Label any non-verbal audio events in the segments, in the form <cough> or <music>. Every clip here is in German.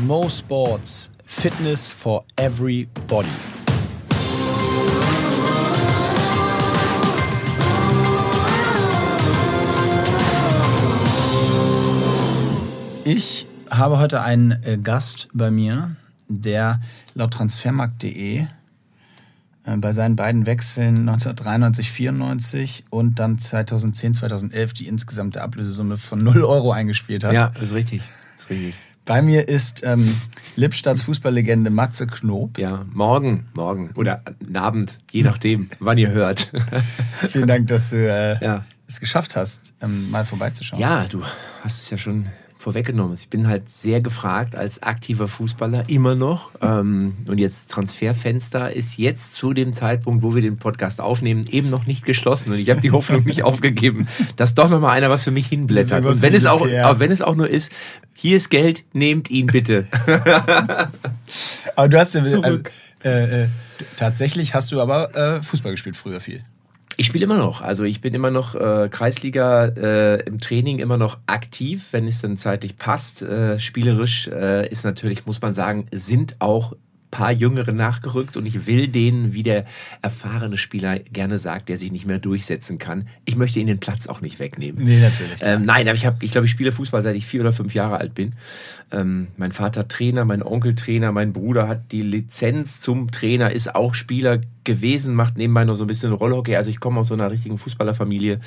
Mo Sports Fitness for Everybody. Ich habe heute einen äh, Gast bei mir, der laut transfermarkt.de äh, bei seinen beiden Wechseln 1993, 94 und dann 2010, 2011 die insgesamte Ablösesumme von 0 Euro eingespielt hat. Ja, ist richtig. Ist richtig. Bei mir ist ähm, Lippstadts Fußballlegende Matze Knob. Ja, morgen, morgen oder Abend, je nachdem, wann ihr hört. <laughs> Vielen Dank, dass du äh, Ja. es geschafft hast, ähm, mal vorbeizuschauen. Ja, du hast es ja schon vorweggenommen. Ich bin halt sehr gefragt als aktiver Fußballer immer noch. Ähm, und jetzt Transferfenster ist jetzt zu dem Zeitpunkt, wo wir den Podcast aufnehmen, eben noch nicht geschlossen. Und ich habe die Hoffnung nicht <laughs> aufgegeben, dass doch noch mal einer was für mich hinblättert. Und wenn es auch, aber wenn es auch nur ist, hier ist Geld, nehmt ihn bitte. <laughs> Aber du hast ja Zurück. äh, äh, tatsächlich hast du aber äh, Fußball gespielt früher viel. Ich spiele immer noch. Also ich bin immer noch äh, Kreisliga äh, im Training immer noch aktiv, wenn es dann zeitlich passt. Äh, spielerisch äh, ist natürlich, muss man sagen, sind auch paar Jüngere nachgerückt und ich will denen, wie der erfahrene Spieler gerne sagt, der sich nicht mehr durchsetzen kann. Ich möchte ihnen den Platz auch nicht wegnehmen. Nee, natürlich. Ähm, nein, aber ich habe, ich glaube, ich spiele Fußball seit ich vier oder fünf Jahre alt bin. Ähm, mein Vater Trainer, mein Onkel Trainer, mein Bruder hat die Lizenz zum Trainer, ist auch Spieler gewesen, macht nebenbei noch so ein bisschen Rollhockey. Also ich komme aus so einer richtigen Fußballerfamilie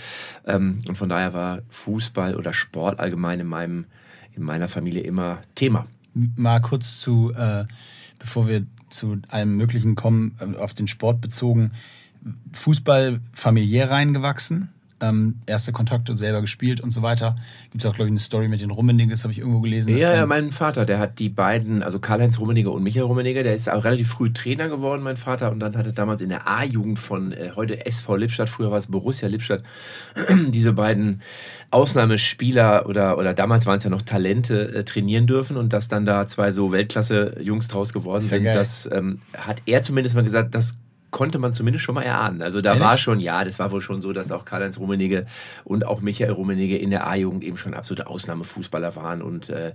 ähm, und von daher war Fußball oder Sport allgemein in meinem in meiner Familie immer Thema. mal kurz zu, äh, bevor wir zu allem Möglichen kommen, äh, auf den Sport bezogen. Fußball familiär reingewachsen, ähm, erste Kontakte selber gespielt und so weiter. Gibt es auch, glaube ich, eine Story mit den Rummeniges, habe ich irgendwo gelesen. Ja, ja, mein Vater, der hat die beiden, also Karl-Heinz Rummenigge und Michael Rummenigge, der ist auch relativ früh Trainer geworden, mein Vater, und dann hatte damals in der A-Jugend von äh, heute SV Lippstadt, früher war es Borussia Lippstadt, <clears throat> diese beiden Ausnahmespieler oder, oder damals waren es ja noch Talente äh, trainieren dürfen und dass dann da zwei so Weltklasse-Jungs draus geworden ja sind, geil. das ähm, hat er zumindest mal gesagt, das konnte man zumindest schon mal erahnen. Also da Ehrlich? war schon, ja, das war wohl schon so, dass auch Karl-Heinz Rummenigge und auch Michael Rummenigge in der A-Jugend eben schon absolute Ausnahmefußballer waren und äh,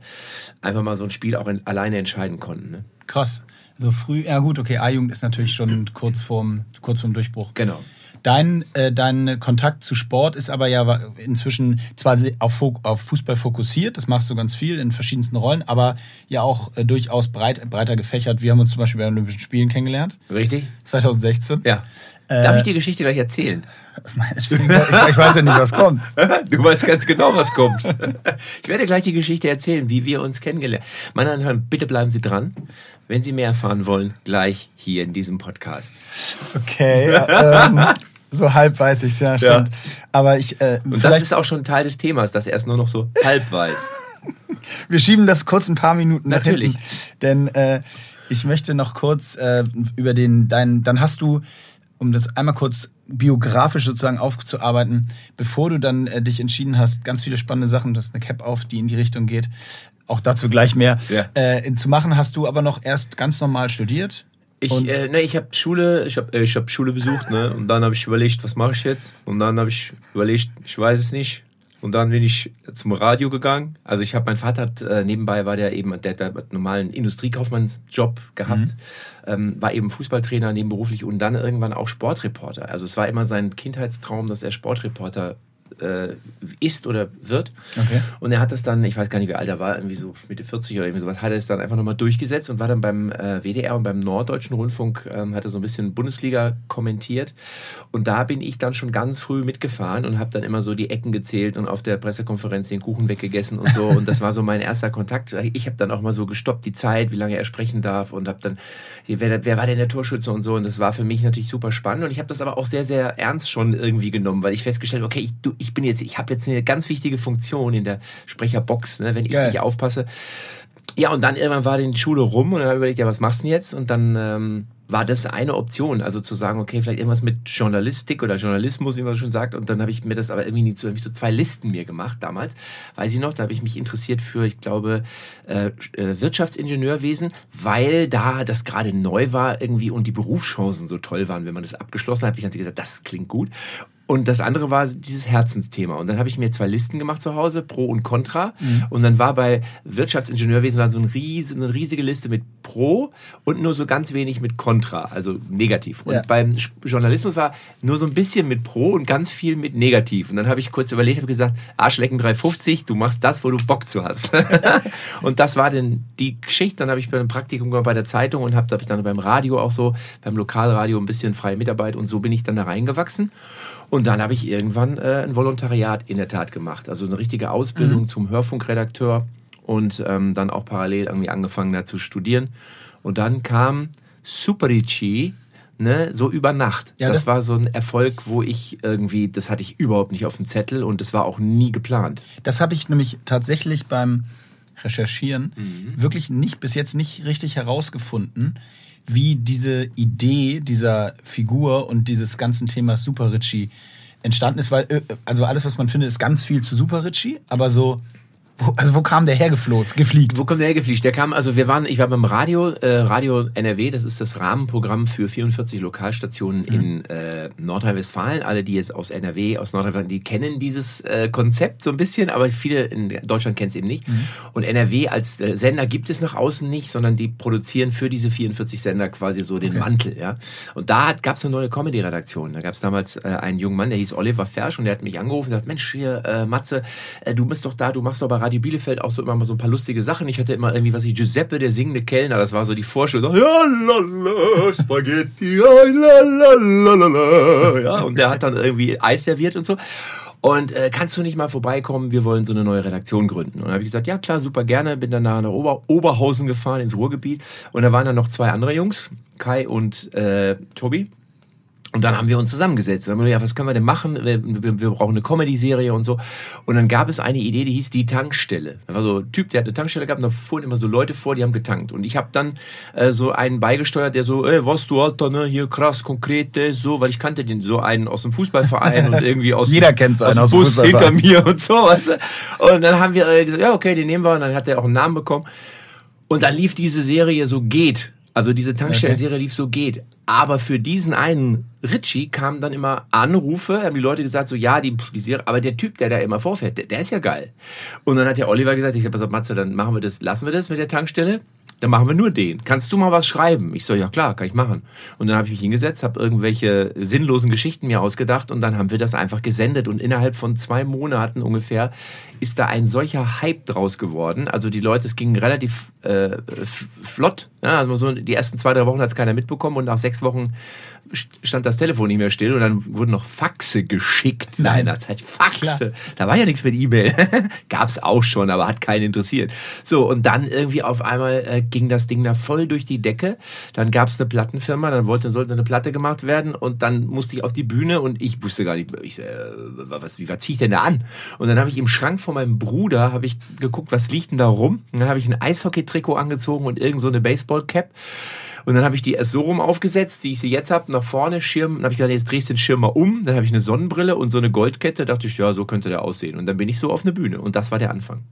einfach mal so ein Spiel auch in, alleine entscheiden konnten. Ne? Krass. So früh, ja gut, okay, A-Jugend ist natürlich schon kurz vorm, kurz vorm Durchbruch. Genau. Dein, äh, dein Kontakt zu Sport ist aber ja inzwischen zwar auf, auf Fußball fokussiert, das machst du ganz viel in verschiedensten Rollen, aber ja auch äh, durchaus breit, breiter gefächert. Wir haben uns zum Beispiel bei Olympischen Spielen kennengelernt, Richtig? 2016. Ja. Darf ich die Geschichte gleich erzählen? Ich, ich weiß ja nicht, was kommt. <laughs> Du weißt ganz genau, was kommt. <laughs> Ich werde gleich die Geschichte erzählen, wie wir uns kennengelernt haben. Meine Damen und Herren, bitte bleiben Sie dran. Wenn Sie mehr erfahren wollen, gleich hier in diesem Podcast. Okay, ähm, so halb weiß ich es, ja, stimmt. Aber ich, äh, Und das ist auch schon Teil des Themas, dass er es nur noch so halb weiß. <laughs> wir schieben das kurz ein paar Minuten nach Natürlich. hinten. Denn äh, ich möchte noch kurz äh, über den, deinen, dann hast du, um das einmal kurz biografisch sozusagen aufzuarbeiten, bevor du dann äh, dich entschieden hast, ganz viele spannende Sachen, du hast eine Cap auf, die in die Richtung geht, auch dazu gleich mehr, Ja. äh, zu machen, hast du aber noch erst ganz normal studiert. Ich, äh, ne, ich habe Schule, ich habe äh, ich hab Schule besucht, ne? Und dann habe ich überlegt, was mache ich jetzt? Und dann habe ich überlegt, ich weiß es nicht. Und dann bin ich zum Radio gegangen. Also ich habe, mein Vater hat äh, nebenbei war der eben, der, der hat einen normalen Industriekaufmannsjob gehabt, ähm, war eben Fußballtrainer nebenberuflich und dann irgendwann auch Sportreporter. Also es war immer sein Kindheitstraum, dass er Sportreporter äh, ist oder wird. Okay. Und er hat das dann, ich weiß gar nicht, wie alt er war, irgendwie so Mitte 40 oder irgendwie sowas, hat er es dann einfach nochmal durchgesetzt und war dann beim äh, WDR und beim Norddeutschen Rundfunk, ähm, hat er so ein bisschen Bundesliga kommentiert. Und da bin ich dann schon ganz früh mitgefahren und habe dann immer so die Ecken gezählt und auf der Pressekonferenz den Kuchen weggegessen und so. Und das war so mein erster Kontakt. Ich habe dann auch mal so gestoppt, die Zeit, wie lange er sprechen darf und habe dann, wer, wer war denn der Torschütze und so. Und das war für mich natürlich super spannend. Und ich habe das aber auch sehr, sehr ernst schon irgendwie genommen, weil ich festgestellt okay, ich, du, ich bin jetzt, ich habe jetzt eine ganz wichtige Funktion in der Sprecherbox, ne, wenn ich Geil. nicht aufpasse. Ja, und dann irgendwann war die Schule rum und dann habe ich überlegt, ja, was machst du denn jetzt? Und dann ähm, war das eine Option, also zu sagen, okay, vielleicht irgendwas mit Journalistik oder Journalismus, wie man schon sagt. Und dann habe ich mir das aber irgendwie nicht so, hab ich so zwei Listen mir gemacht damals, weiß ich noch, da habe ich mich interessiert für, ich glaube, äh, äh, Wirtschaftsingenieurwesen, weil da das gerade neu war irgendwie und die Berufschancen so toll waren, wenn man das abgeschlossen hat, habe ich natürlich gesagt, das klingt gut. Und das andere war dieses Herzensthema. Und dann habe ich mir zwei Listen gemacht zu Hause, Pro und Contra. Mhm. Und dann war bei Wirtschaftsingenieurwesen war so, ein riesen, so eine riesige Liste mit Pro und nur so ganz wenig mit Contra, also negativ. Und ja. beim Journalismus war nur so ein bisschen mit Pro und ganz viel mit negativ. Und dann habe ich kurz überlegt, habe gesagt, Arschlecken 350, du machst das, wo du Bock zu hast. <laughs> und das war dann die Geschichte. Dann habe ich bei einem Praktikum gemacht bei der Zeitung und habe hab ich dann beim Radio auch so, beim Lokalradio ein bisschen freie Mitarbeit und so bin ich dann da reingewachsen. Und dann habe ich irgendwann äh, ein Volontariat in der Tat gemacht. Also eine richtige Ausbildung mhm. zum Hörfunkredakteur und ähm, dann auch parallel irgendwie angefangen da zu studieren. Und dann kam Superici, ne, so über Nacht. Ja, das, das, war so ein Erfolg, wo ich irgendwie, das hatte ich überhaupt nicht auf dem Zettel und das war auch nie geplant. Das habe ich nämlich tatsächlich beim Recherchieren mhm. wirklich nicht bis jetzt nicht richtig herausgefunden, wie diese Idee dieser Figur und dieses ganzen Themas Super Richie entstanden ist, weil äh, also alles, was man findet, ist ganz viel zu Super Richie, aber so wo, also wo kam der hergefliegt? Wo kommt der hergefliegt? Der kam, also wir waren, ich war beim Radio, äh, Radio NRW, das ist das Rahmenprogramm für 44 Lokalstationen mhm. in äh, Nordrhein-Westfalen. Alle, die jetzt aus NRW, aus Nordrhein-Westfalen, die kennen dieses äh, Konzept so ein bisschen, aber viele in Deutschland kennen es eben nicht. Mhm. Und NRW als äh, Sender gibt es nach außen nicht, sondern die produzieren für diese 44 Sender quasi so den okay. Mantel. Ja? Und da gab es eine neue Comedy-Redaktion. Da gab es damals äh, einen jungen Mann, der hieß Oliver Fersch und der hat mich angerufen und gesagt, Mensch, hier, äh, Matze, du bist doch da, du machst doch bei Radio Bielefeld auch so immer mal so ein paar lustige Sachen. Ich hatte immer irgendwie, was ich, Giuseppe, der singende Kellner, das war so die Vorstellung. Ja, lala, Spaghetti, la, ja, und der hat dann irgendwie Eis serviert und so. Und äh, kannst du nicht mal vorbeikommen? Wir wollen so eine neue Redaktion gründen. Und dann habe ich gesagt, ja klar, super gerne. Bin dann nach Ober Oberhausen gefahren ins Ruhrgebiet. Und da waren dann noch zwei andere Jungs, Kai und äh, Tobi. Und dann haben wir uns zusammengesetzt. Dann haben wir ja, was können wir denn machen? Wir, wir, brauchen eine Comedy-Serie und so. Und dann gab es eine Idee, die hieß die Tankstelle. Da war so ein Typ, der hat eine Tankstelle gehabt und da fuhren immer so Leute vor, die haben getankt. Und ich habe dann äh, so einen beigesteuert, der so, ey, was du Alter, ne, hier krass, konkrete, so, weil ich kannte den so einen aus dem Fußballverein und irgendwie aus, <laughs> Jeder kennt so einen aus dem Bus hinter mir und so. Weißt du? Und dann haben wir äh, gesagt, ja, okay, den nehmen wir. Und dann hat er auch einen Namen bekommen. Und dann lief diese Serie so geht. Also diese Tankstellenserie lief so geht. Aber für diesen einen Ritchie kamen dann immer Anrufe, haben die Leute gesagt, so ja, die, die Serie, aber der Typ, der da immer vorfährt, der, der ist ja geil. Und dann hat der Oliver gesagt, ich sag, pass auf, Matze, dann machen wir das, lassen wir das mit der Tankstelle dann machen wir nur den. Kannst du mal was schreiben? Ich so, ja klar, kann ich machen. Und dann habe ich mich hingesetzt, habe irgendwelche sinnlosen Geschichten mir ausgedacht und dann haben wir das einfach gesendet und innerhalb von zwei Monaten ungefähr ist da ein solcher Hype draus geworden. Also die Leute, es ging relativ äh, flott. Ja, also so die ersten zwei, drei Wochen hat es keiner mitbekommen und nach sechs Wochen stand das Telefon nicht mehr still und dann wurden noch Faxe geschickt seinerzeit. Faxe. Klar. Da war ja nichts mit E-Mail. <laughs> Gab's auch schon, aber hat keinen interessiert. So, und dann irgendwie auf einmal äh, ging das Ding da voll durch die Decke. Dann gab's eine Plattenfirma, dann wollte, sollte eine Platte gemacht werden und dann musste ich auf die Bühne und ich wusste gar nicht, ich, äh, was, wie, was zieh ich denn da an? Und dann habe ich im Schrank von meinem Bruder, habe ich geguckt, was liegt denn da rum? Und dann habe ich ein Eishockey-Trikot angezogen und irgend so eine Baseball-Cap. Und dann habe ich die erst so rum aufgesetzt, wie ich sie jetzt habe, nach vorne, Schirm. Dann habe ich gesagt, jetzt drehst du den Schirm mal um. Dann habe ich eine Sonnenbrille und so eine Goldkette. Da dachte ich, ja, so könnte der aussehen. Und dann bin ich so auf eine Bühne. Und das war der Anfang.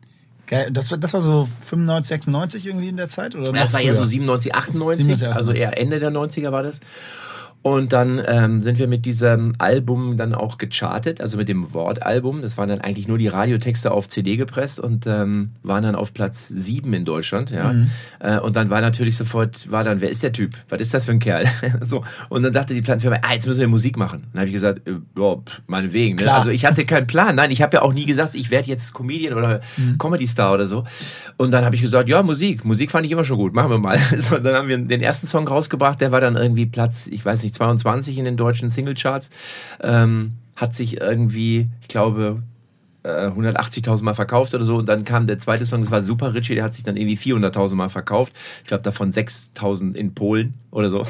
Geil. Das, das war so 95, 96 irgendwie in der Zeit? Oder das war eher so 97, 98, 97, 98. Also eher Ende der 90er war das. Und dann ähm, sind wir mit diesem Album dann auch gechartet, also mit dem Wortalbum. Das waren dann eigentlich nur die Radiotexte auf CD gepresst und ähm, waren dann auf Platz sieben in Deutschland. Ja. Mhm. Äh, und dann war natürlich sofort, war dann, wer ist der Typ? Was ist das für ein Kerl? <laughs> so. Und dann sagte die Plattenfirma, ah, jetzt müssen wir Musik machen. Dann habe ich gesagt, äh, boah, meinetwegen. Ne? Also ich hatte keinen Plan. Nein, ich habe ja auch nie gesagt, ich werde jetzt Comedian oder mhm. Comedy-Star oder so. Und dann habe ich gesagt, ja, Musik. Musik fand ich immer schon gut. Machen wir mal. <laughs> So, dann haben wir den ersten Song rausgebracht, der war dann irgendwie Platz, ich weiß nicht, 22 in den deutschen Singlecharts. Ähm, hat sich irgendwie, ich glaube, 180.000 äh, Mal verkauft oder so. Und dann kam der zweite Song, das war Super Richie, der hat sich dann irgendwie 400.000 Mal verkauft. Ich glaube, davon 6.000 in Polen oder so.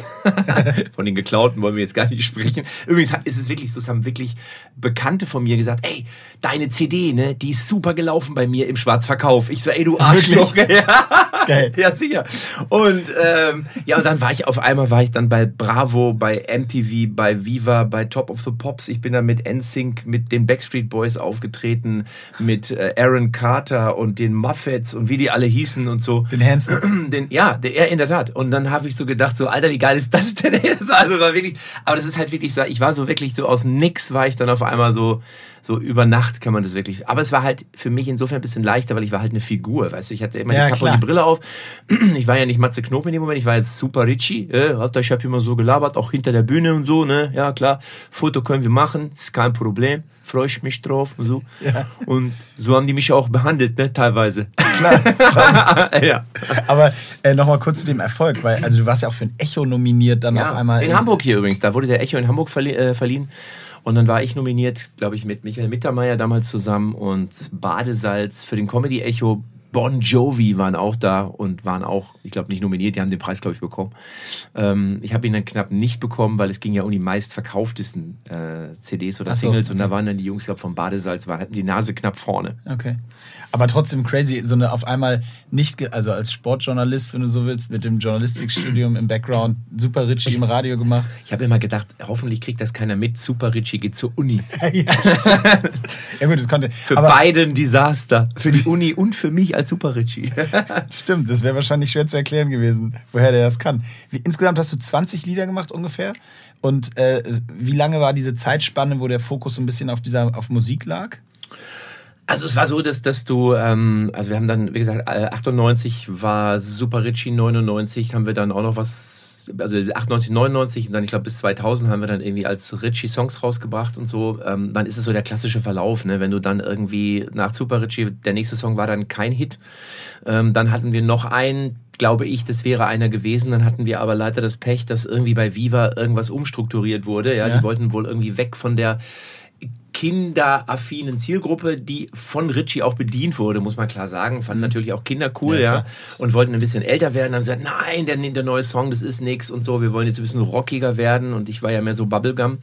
<laughs> von den geklauten wollen wir jetzt gar nicht sprechen. Übrigens ist es wirklich so, es haben wirklich Bekannte von mir gesagt, ey, deine CD, ne, die ist super gelaufen bei mir im Schwarzverkauf. Ich so, ey, du Arschloch. <laughs> Geil. Ja, sicher. Und ähm, ja, und dann war ich auf einmal, war ich dann bei Bravo, bei MTV, bei Viva, bei Top of the Pops. Ich bin dann mit NSYNC, mit den Backstreet Boys aufgetreten aufgetreten mit äh, Aaron Carter und den Muffets und wie die alle hießen und so. Den Hansons. <clears throat> Den, ja, der, in der Tat. Und dann habe ich so gedacht, so, Alter, wie geil ist das denn? <laughs> Also war wirklich, aber das ist halt wirklich ich war so wirklich so aus nix, war ich dann auf einmal so, so über Nacht kann man das wirklich. Aber es war halt für mich insofern ein bisschen leichter, weil ich war halt eine Figur, weißt du, ich hatte immer Ja, die Kappe und die Brille auf. <clears throat> Ich war ja nicht Matze Knob in dem Moment, ich war jetzt super Richie. Äh, ich habe immer so gelabert, auch hinter der Bühne und so, ne? Ja, klar. Foto können wir machen, ist kein Problem. Freue ich mich drauf und so. <laughs> Ja. Und so haben die mich auch behandelt, ne, teilweise. Klar. <laughs> ja. Aber äh, nochmal kurz zu dem Erfolg, weil also du warst ja auch für ein Echo nominiert, dann Ja, auf einmal. in Hamburg hier übrigens. Da wurde der Echo in Hamburg verli äh, verliehen. Und dann war ich nominiert, glaube ich, mit Michael Mittermeier damals zusammen und Badesalz für den Comedy Echo. Bon Jovi waren auch da und waren auch, ich glaube, nicht nominiert, die haben den Preis, glaube ich, bekommen. Ähm, ich habe ihn dann knapp nicht bekommen, weil es ging ja um die meistverkauftesten äh, CDs oder so, Singles und da okay. waren dann die Jungs, glaube vom Badesalz, waren, hatten die Nase knapp vorne. Okay. Aber trotzdem crazy, so eine auf einmal nicht, also als Sportjournalist, wenn du so willst, mit dem Journalistikstudium im Background, super Richie im Radio gemacht. Ich habe immer gedacht, hoffentlich kriegt das keiner mit. Super Richie geht zur Uni. <laughs> ja, <laughs> ja gut, das konnte. Für beide ein Desaster. Für die Uni und für mich als Super Richie. <laughs> stimmt, das wäre wahrscheinlich schwer zu erklären gewesen, woher der das kann. Wie, insgesamt hast du 20 Lieder gemacht ungefähr. Und äh, wie lange war diese Zeitspanne, wo der Fokus so ein bisschen auf dieser auf Musik lag? Also es war so, dass, dass du, ähm, also wir haben dann, wie gesagt, äh, 98 war Super Richie, 99 haben wir dann auch noch was, also 98, 99 und dann, ich glaube, bis 2000 haben wir dann irgendwie als Richie Songs rausgebracht und so. Ähm, dann ist es so der klassische Verlauf, ne? wenn du dann irgendwie nach Super Richie, der nächste Song war dann kein Hit. Ähm, dann hatten wir noch einen, glaube ich, das wäre einer gewesen. Dann hatten wir aber leider das Pech, dass irgendwie bei Viva irgendwas umstrukturiert wurde. Ja, Ja. die wollten wohl irgendwie weg von der kinderaffinen Zielgruppe, die von Richie auch bedient wurde, muss man klar sagen. Fanden natürlich auch Kinder cool, Ja, ja, und wollten ein bisschen älter werden. Haben gesagt, nein, der, der neue Song, das ist nix und so. Wir wollen jetzt ein bisschen rockiger werden und ich war ja mehr so Bubblegum.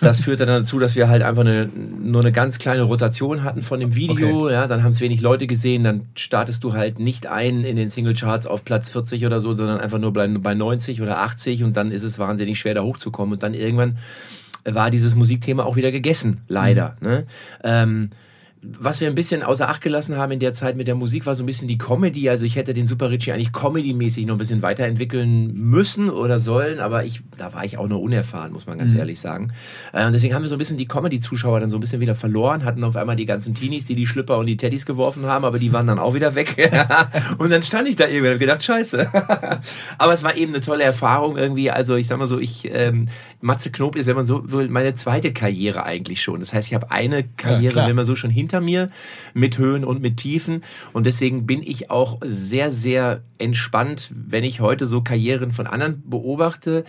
Das <laughs> führte dann dazu, dass wir halt einfach eine, nur eine ganz kleine Rotation hatten von dem Video. Ja, dann haben es wenig Leute gesehen. Dann startest du halt nicht ein in den Singlecharts auf Platz 40 oder so, sondern einfach nur bei, bei 90 oder 80 und dann ist es wahnsinnig schwer da hochzukommen. Und dann irgendwann war dieses Musikthema auch wieder gegessen, leider. Ne? Ähm, was wir ein bisschen außer Acht gelassen haben in der Zeit mit der Musik, war so ein bisschen die Comedy. Also ich hätte den Super Richie eigentlich comedy-mäßig noch ein bisschen weiterentwickeln müssen oder sollen, aber ich, da war ich auch noch unerfahren, muss man ganz ehrlich sagen. Äh, und deswegen haben wir so ein bisschen die Comedy-Zuschauer dann so ein bisschen wieder verloren, hatten auf einmal die ganzen Teenies, die die Schlüpper und die Teddys geworfen haben, aber die waren dann auch wieder weg. <laughs> <laughs> und dann stand ich da irgendwie und hab gedacht, scheiße. <laughs> aber es war eben eine tolle Erfahrung irgendwie. Also ich sag mal so, ich, ähm, Matze Knob ist, wenn man so will, meine zweite Karriere eigentlich schon. Das heißt, ich habe eine Karriere, klar. wenn man so schon hinter mir, mit Höhen und mit Tiefen. Und deswegen bin ich auch sehr, sehr entspannt, wenn ich heute so Karrieren von anderen beobachte.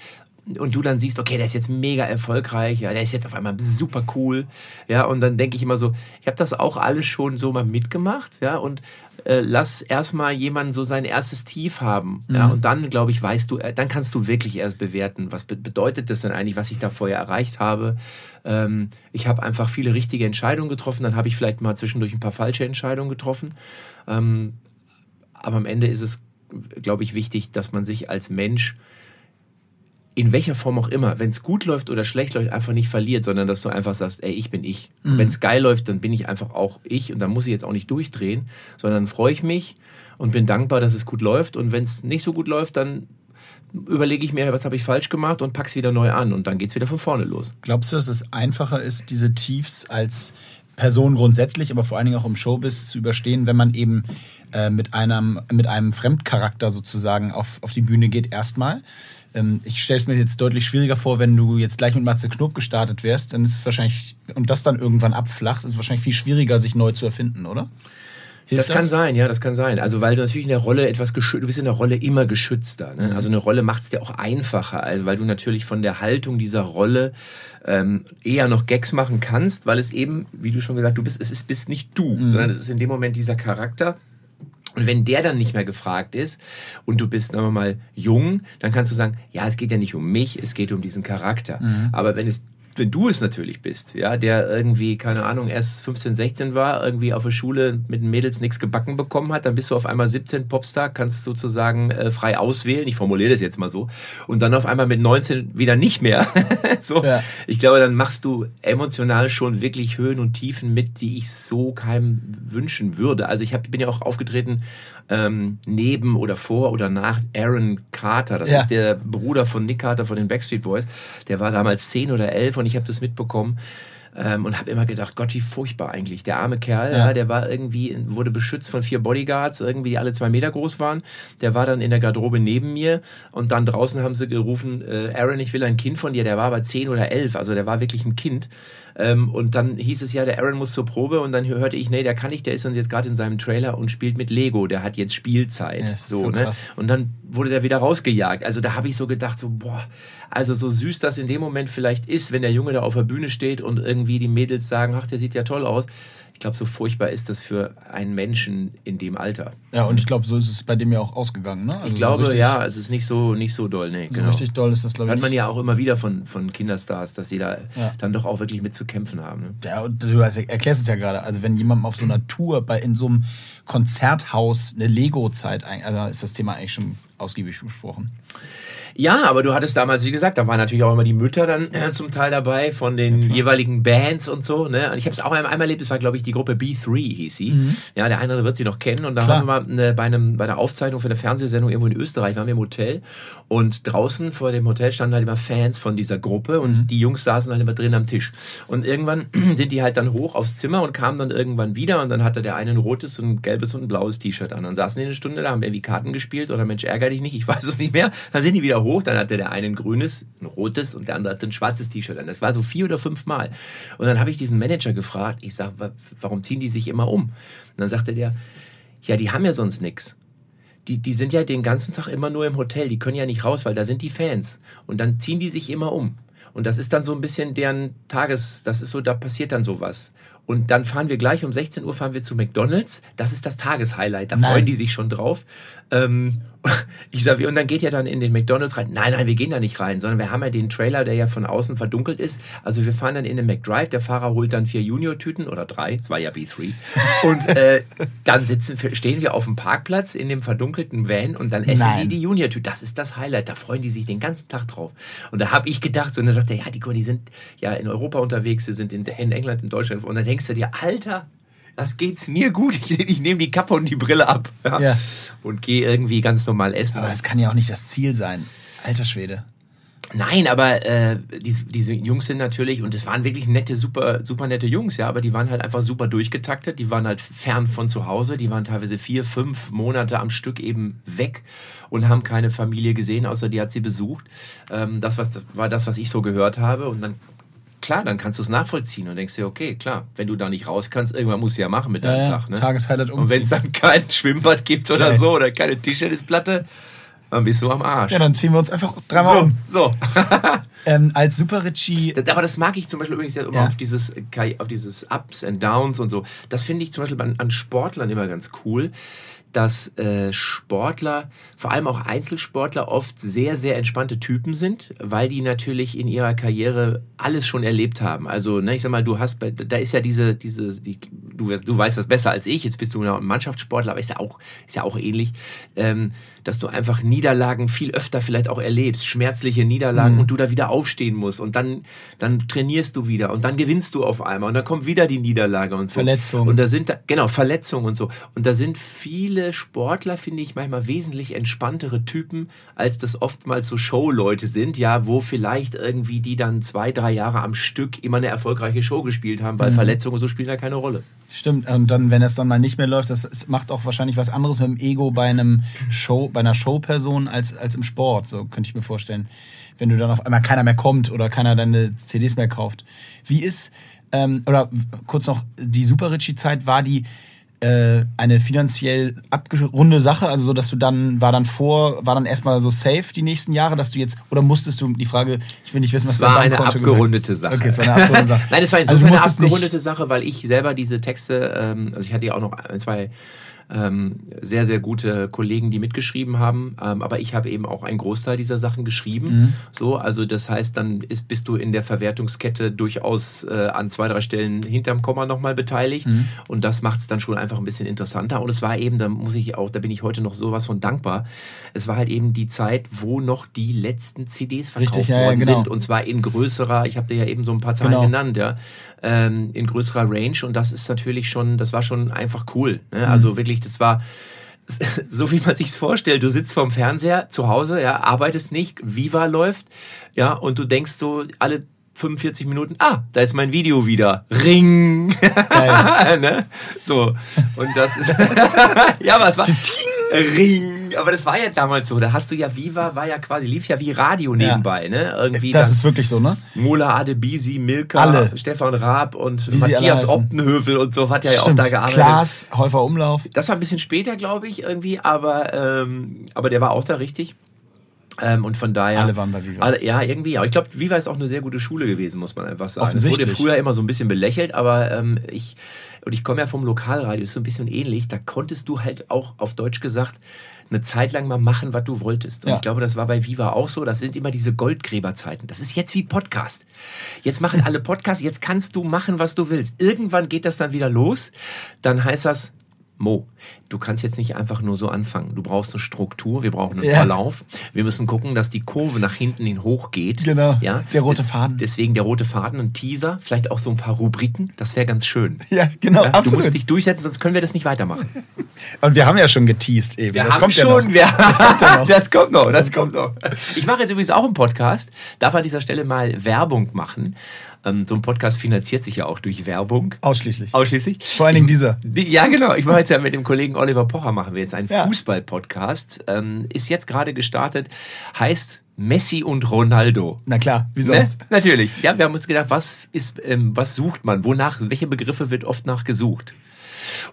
Und du dann siehst, okay, der ist jetzt mega erfolgreich, ja, der ist jetzt auf einmal super cool, ja, und dann denke ich immer so, ich habe das auch alles schon so mal mitgemacht, ja, und äh, lass erstmal jemanden so sein erstes Tief haben, ja, und dann, glaube ich, weißt du, äh, dann kannst du wirklich erst bewerten, was be bedeutet das denn eigentlich, was ich da vorher erreicht habe. Ähm, ich habe einfach viele richtige Entscheidungen getroffen, dann habe ich vielleicht mal zwischendurch ein paar falsche Entscheidungen getroffen. Ähm, aber am Ende ist es, glaube ich, wichtig, dass man sich als Mensch in welcher Form auch immer, wenn es gut läuft oder schlecht läuft, einfach nicht verliert, sondern dass du einfach sagst, ey, ich bin ich. Mhm. Wenn es geil läuft, dann bin ich einfach auch ich und dann muss ich jetzt auch nicht durchdrehen, sondern freue ich mich und bin dankbar, dass es gut läuft. Und wenn es nicht so gut läuft, dann überlege ich mir, was habe ich falsch gemacht und pack's wieder neu an und dann geht's wieder von vorne los. Glaubst du, dass es einfacher ist, diese Tiefs als Person grundsätzlich, aber vor allen Dingen auch im Showbiz zu überstehen, wenn man eben äh, mit, einem, mit einem Fremdcharakter sozusagen auf, auf die Bühne geht erstmal? Ähm, ich stelle es mir jetzt deutlich schwieriger vor, wenn du jetzt gleich mit Matze Knob gestartet wärst, dann ist es wahrscheinlich, und das dann irgendwann abflacht, ist es wahrscheinlich viel schwieriger, sich neu zu erfinden, oder? Hilft Das kann sein, ja, das kann sein. Also weil du natürlich in der Rolle etwas geschützt, du bist in der Rolle immer geschützter. Ne? Also eine Rolle macht es dir auch einfacher, also weil du natürlich von der Haltung dieser Rolle ähm, eher noch Gags machen kannst, weil es eben, wie du schon gesagt, du bist, es ist bist nicht du, sondern es ist in dem Moment dieser Charakter. Und wenn der dann nicht mehr gefragt ist und du bist, sagen wir mal, jung, dann kannst du sagen, ja, es geht ja nicht um mich, es geht um diesen Charakter. Aber wenn es wenn du es natürlich bist, ja, der irgendwie, keine Ahnung, erst 15, 16 war, irgendwie auf der Schule mit den Mädels nichts gebacken bekommen hat, dann bist du auf einmal 17 Popstar, kannst sozusagen äh, frei auswählen, ich formuliere das jetzt mal so, und dann auf einmal mit 19 wieder nicht mehr. <laughs> so, ja. ich glaube, dann machst du emotional schon wirklich Höhen und Tiefen mit, die ich so keinem wünschen würde. Also ich hab, bin ja auch aufgetreten ähm, neben oder vor oder nach Aaron Carter. Das ja. ist der Bruder von Nick Carter von den Backstreet Boys. Der war damals 10 oder 11 und ich habe das mitbekommen. Ähm, und habe immer gedacht, Gott, wie furchtbar eigentlich. Der arme Kerl, ja. ja. der war irgendwie, wurde beschützt von vier Bodyguards, irgendwie die alle zwei Meter groß waren. Der war dann in der Garderobe neben mir und dann draußen haben sie gerufen, äh, Aaron, ich will ein Kind von dir. Der war aber zehn oder elf, also der war wirklich ein Kind. Ähm, und dann hieß es ja, der Aaron muss zur Probe und dann hörte ich, nee, der kann nicht, der ist dann jetzt gerade in seinem Trailer und spielt mit Lego, der hat jetzt Spielzeit. Ja, so, so ne? Und dann wurde der wieder rausgejagt. Also da habe ich so gedacht, so, boah, also so süß das in dem Moment vielleicht ist, wenn der Junge da auf der Bühne steht und irgendwie die Mädels sagen, ach, der sieht ja toll aus ich glaube, so furchtbar ist das für einen Menschen in dem Alter. Ja, und ich glaube, so ist es bei dem ja auch ausgegangen, ne? Also ich glaube, so ja, es ist nicht so, nicht so doll, nee, genau. So richtig doll ist das, glaube ich. Hört man ja auch immer wieder von, von Kinderstars, dass sie da ja. dann doch auch wirklich mit zu kämpfen haben. Ne? Ja, und du erklärst es ja gerade. Also, wenn jemand auf so einer Tour bei, in so einem Konzerthaus eine Lego-Zeit, also ist das Thema eigentlich schon ausgiebig besprochen. Ja, aber du hattest damals, wie gesagt, da waren natürlich auch immer die Mütter dann äh, zum Teil dabei von den ja, jeweiligen Bands und so. Ne? Und ich habe es auch einmal erlebt, es war, glaube ich, die Gruppe B3 hieß sie. Mhm. Ja, der eine wird sie noch kennen. Und da klar. haben wir mal eine, bei, einem, bei einer Aufzeichnung für eine Fernsehsendung irgendwo in Österreich, waren wir im Hotel. Und draußen vor dem Hotel standen halt immer Fans von dieser Gruppe und mhm. die Jungs saßen halt immer drin am Tisch. Und irgendwann <clears throat> sind die halt dann hoch aufs Zimmer und kamen dann irgendwann wieder und dann hatte der eine ein rotes, ein gelbes und ein blaues T-Shirt an. Dann saßen die eine Stunde da, haben irgendwie Karten gespielt oder Mensch, ärger dich nicht, ich weiß es nicht mehr. Dann sind die wieder hoch, dann hatte der eine ein grünes, ein rotes und der andere hatte ein schwarzes T-Shirt an. Das war so vier oder fünf Mal. Und dann habe ich diesen Manager gefragt, ich sage, warum ziehen die sich immer um? Und dann sagte der, ja, die haben ja sonst nichts. Die, die sind ja den ganzen Tag immer nur im Hotel, die können ja nicht raus, weil da sind die Fans. Und dann ziehen die sich immer um. Und das ist dann so ein bisschen deren Tages, das ist so, da passiert dann sowas. Und dann fahren wir gleich um 16 Uhr fahren wir zu McDonalds. Das ist das Tageshighlight. Da Nein. freuen die sich schon drauf. Ähm, <laughs> ich sage, und dann geht ja dann in den McDonalds rein. Nein, nein, wir gehen da nicht rein, sondern wir haben ja den Trailer, der ja von außen verdunkelt ist. Also wir fahren dann in den McDrive. Der Fahrer holt dann vier Junior-Tüten oder drei. Es war ja B3. Und äh, <laughs> dann sitzen, stehen wir auf dem Parkplatz in dem verdunkelten Van und dann essen nein. die die Junior-Tüten. Das ist das Highlight. Da freuen die sich den ganzen Tag drauf. Und da habe ich gedacht, so, und dann sagt er, ja, die, die sind ja in Europa unterwegs, sie sind in, in England, in Deutschland. Und dann denkst du dir, Alter, das geht's mir gut. Ich, ich nehme die Kappe und die Brille ab ja, ja. und gehe irgendwie ganz normal essen. Aber das kann ja auch nicht das Ziel sein. Alter Schwede. Nein, aber äh, diese, diese Jungs sind natürlich, und es waren wirklich nette, super, super nette Jungs, ja, aber die waren halt einfach super durchgetaktet, die waren halt fern von zu Hause, die waren teilweise vier, fünf Monate am Stück eben weg und haben keine Familie gesehen, außer die hat sie besucht. Ähm, das, was, das war das, was ich so gehört habe. Und dann klar, dann kannst du es nachvollziehen und denkst dir, okay, klar, wenn du da nicht raus kannst, irgendwann musst du ja machen mit deinem ja, Tag. Ne? Tageshighlight umziehen. Und wenn es dann kein <laughs> Schwimmbad gibt oder okay. so oder keine Tischtennisplatte, dann bist du am Arsch. Ja, dann ziehen wir uns einfach dreimal so, um. So. <laughs> ähm, als Super Richie. <laughs> Aber das mag ich zum Beispiel übrigens immer ja. auf dieses, auf dieses Ups and Downs und so. Das finde ich zum Beispiel an, an Sportlern immer ganz cool dass äh, Sportler, vor allem auch Einzelsportler, oft sehr, sehr entspannte Typen sind, weil die natürlich in ihrer Karriere alles schon erlebt haben. Also, ne, ich sag mal, du hast, da ist ja diese, diese, die, du, du weißt das besser als ich, jetzt bist du ein Mannschaftssportler, aber ist ja auch, ist ja auch ähnlich. Ähm, dass du einfach Niederlagen viel öfter vielleicht auch erlebst, schmerzliche Niederlagen mhm. und du da wieder aufstehen musst und dann, dann trainierst du wieder und dann gewinnst du auf einmal und dann kommt wieder die Niederlage und so. Verletzungen. Und da sind, da, genau, Verletzungen und so. Und da sind viele Sportler, finde ich, manchmal wesentlich entspanntere Typen, als das oftmals so Showleute sind, ja, wo vielleicht irgendwie die dann zwei, drei Jahre am Stück immer eine erfolgreiche Show gespielt haben, weil mhm. Verletzungen und so spielen da keine Rolle. Stimmt, und dann, wenn es dann mal nicht mehr läuft, das macht auch wahrscheinlich was anderes mit dem Ego bei einem Show, bei einer Showperson als, als im Sport, so könnte ich mir vorstellen. Wenn du dann auf einmal keiner mehr kommt oder keiner deine CDs mehr kauft. Wie ist, ähm, oder kurz noch, die Super Richie-Zeit war die äh, eine finanziell abgerundete Sache, also so, dass du dann, war dann vor, war dann erstmal so safe die nächsten Jahre, dass du jetzt, oder musstest du, die Frage, ich will nicht wissen, was es war eine abgerundete Sache. Okay, es war eine abgerundete <laughs> Sache. Nein, es war also eine abgerundete Sache, weil ich selber diese Texte, ähm, also ich hatte ja auch noch ein, zwei ähm, sehr, sehr gute Kollegen, die mitgeschrieben haben. Ähm, aber ich habe eben auch einen Großteil dieser Sachen geschrieben. Mhm. So, also das heißt, dann ist, bist du in der Verwertungskette durchaus äh, an zwei, drei Stellen hinterm Komma nochmal beteiligt. Mhm. Und das macht es dann schon einfach ein bisschen interessanter. Und es war eben, da muss ich auch, da bin ich heute noch sowas von dankbar. Es war halt eben die Zeit, wo noch die letzten CDs verkauft Richtig, ja, worden ja, genau. sind. Und zwar in größerer, ich habe dir ja eben so ein paar Zahlen genau. genannt, ja, ähm, in größerer Range. Und das ist natürlich schon, das war schon einfach cool. Ne? Mhm. Also wirklich, das war <laughs> so wie man sich's vorstellt. Du sitzt vorm Fernseher zu Hause, ja, arbeitest nicht, Viva läuft, ja, und du denkst so alle 45 Minuten, ah, da ist mein Video wieder. Ring. <laughs> ne? So. Und das ist. <laughs> ja, es war. Ring. Aber das war ja damals so. Da hast du ja Viva, war ja quasi, lief ja wie Radio nebenbei, ja. ne? Irgendwie das ist wirklich so, ne? Mola Adebisi, Milka, Alle. Stefan Raab und wie Matthias Optenhövel und so hat ja Stimmt. auch da gearbeitet. Klaas, Häufer Umlauf. Das war ein bisschen später, glaube ich, irgendwie, aber, ähm, aber der war auch da richtig. Ähm, und von daher. Alle waren bei Viva. Alle, ja, irgendwie. Aber ich glaube, Viva ist auch eine sehr gute Schule gewesen, muss man einfach sagen. Es wurde früher immer so ein bisschen belächelt, aber ähm, ich, und ich komme ja vom Lokalradio, ist so ein bisschen ähnlich. Da konntest du halt auch auf Deutsch gesagt eine Zeit lang mal machen, was du wolltest. Und ja. ich glaube, das war bei Viva auch so. Das sind immer diese Goldgräberzeiten. Das ist jetzt wie Podcast. Jetzt machen alle Podcasts, jetzt kannst du machen, was du willst. Irgendwann geht das dann wieder los. Dann heißt das, Mo, du kannst jetzt nicht einfach nur so anfangen. Du brauchst eine Struktur, wir brauchen einen ja. Verlauf. Wir müssen gucken, dass die Kurve nach hinten hin hochgeht. Genau. Ja? Der rote Faden. Deswegen der rote Faden, ein Teaser, vielleicht auch so ein paar Rubriken. Das wäre ganz schön. Ja, genau. Ja? Du musst dich durchsetzen, sonst können wir das nicht weitermachen. <laughs> Und wir haben ja schon geteased eben. Wir das haben kommt schon. Ja noch. das kommt ja noch. <laughs> Das kommt noch. Das kommt noch. Ich mache jetzt übrigens auch einen Podcast. Darf an dieser Stelle mal Werbung machen. Ähm, so ein Podcast finanziert sich ja auch durch Werbung. Ausschließlich. Ausschließlich. Vor allen Dingen dieser. Die, ja, genau. Ich mache jetzt ja mit dem Kollegen Oliver Pocher machen wir jetzt einen ja. Fußball-Podcast. Ähm, ist jetzt gerade gestartet. Heißt Messi und Ronaldo. Na klar, wie sonst? Ne? Natürlich. Ja, wir haben uns gedacht, was ist, ähm, was sucht man? Wonach, welche Begriffe wird oft nachgesucht?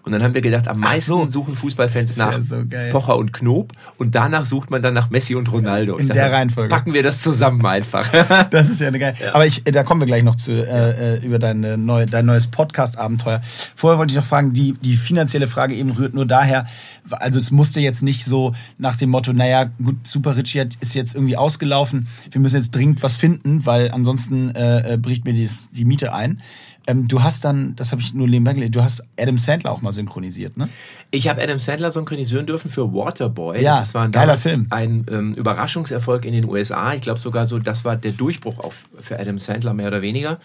Und dann haben wir gedacht, am meisten so. suchen Fußballfans nach ja so Pocher und Knob und danach sucht man dann nach Messi und Ronaldo. In sag, der Reihenfolge. Packen wir das zusammen einfach. <laughs> das ist ja eine geile. Ja. Aber ich, da kommen wir gleich noch zu äh, äh, über deine neue, dein neues Podcast-Abenteuer. Vorher wollte ich noch fragen, die, die finanzielle Frage eben rührt nur daher, also es musste jetzt nicht so nach dem Motto, naja, gut, Super Richie ist jetzt irgendwie ausgelaufen, wir müssen jetzt dringend was finden, weil ansonsten äh, äh bricht mir die, die Miete ein. Ähm, du hast dann, das habe ich nur nebenbei gelesen, du hast Adam Sandler auch mal synchronisiert, ne? Ich habe Adam Sandler synchronisieren dürfen für Waterboy. Ja, das war geiler Film. ein ähm, Überraschungserfolg in den USA. Ich glaube sogar so, das war der Durchbruch auch für Adam Sandler mehr oder weniger.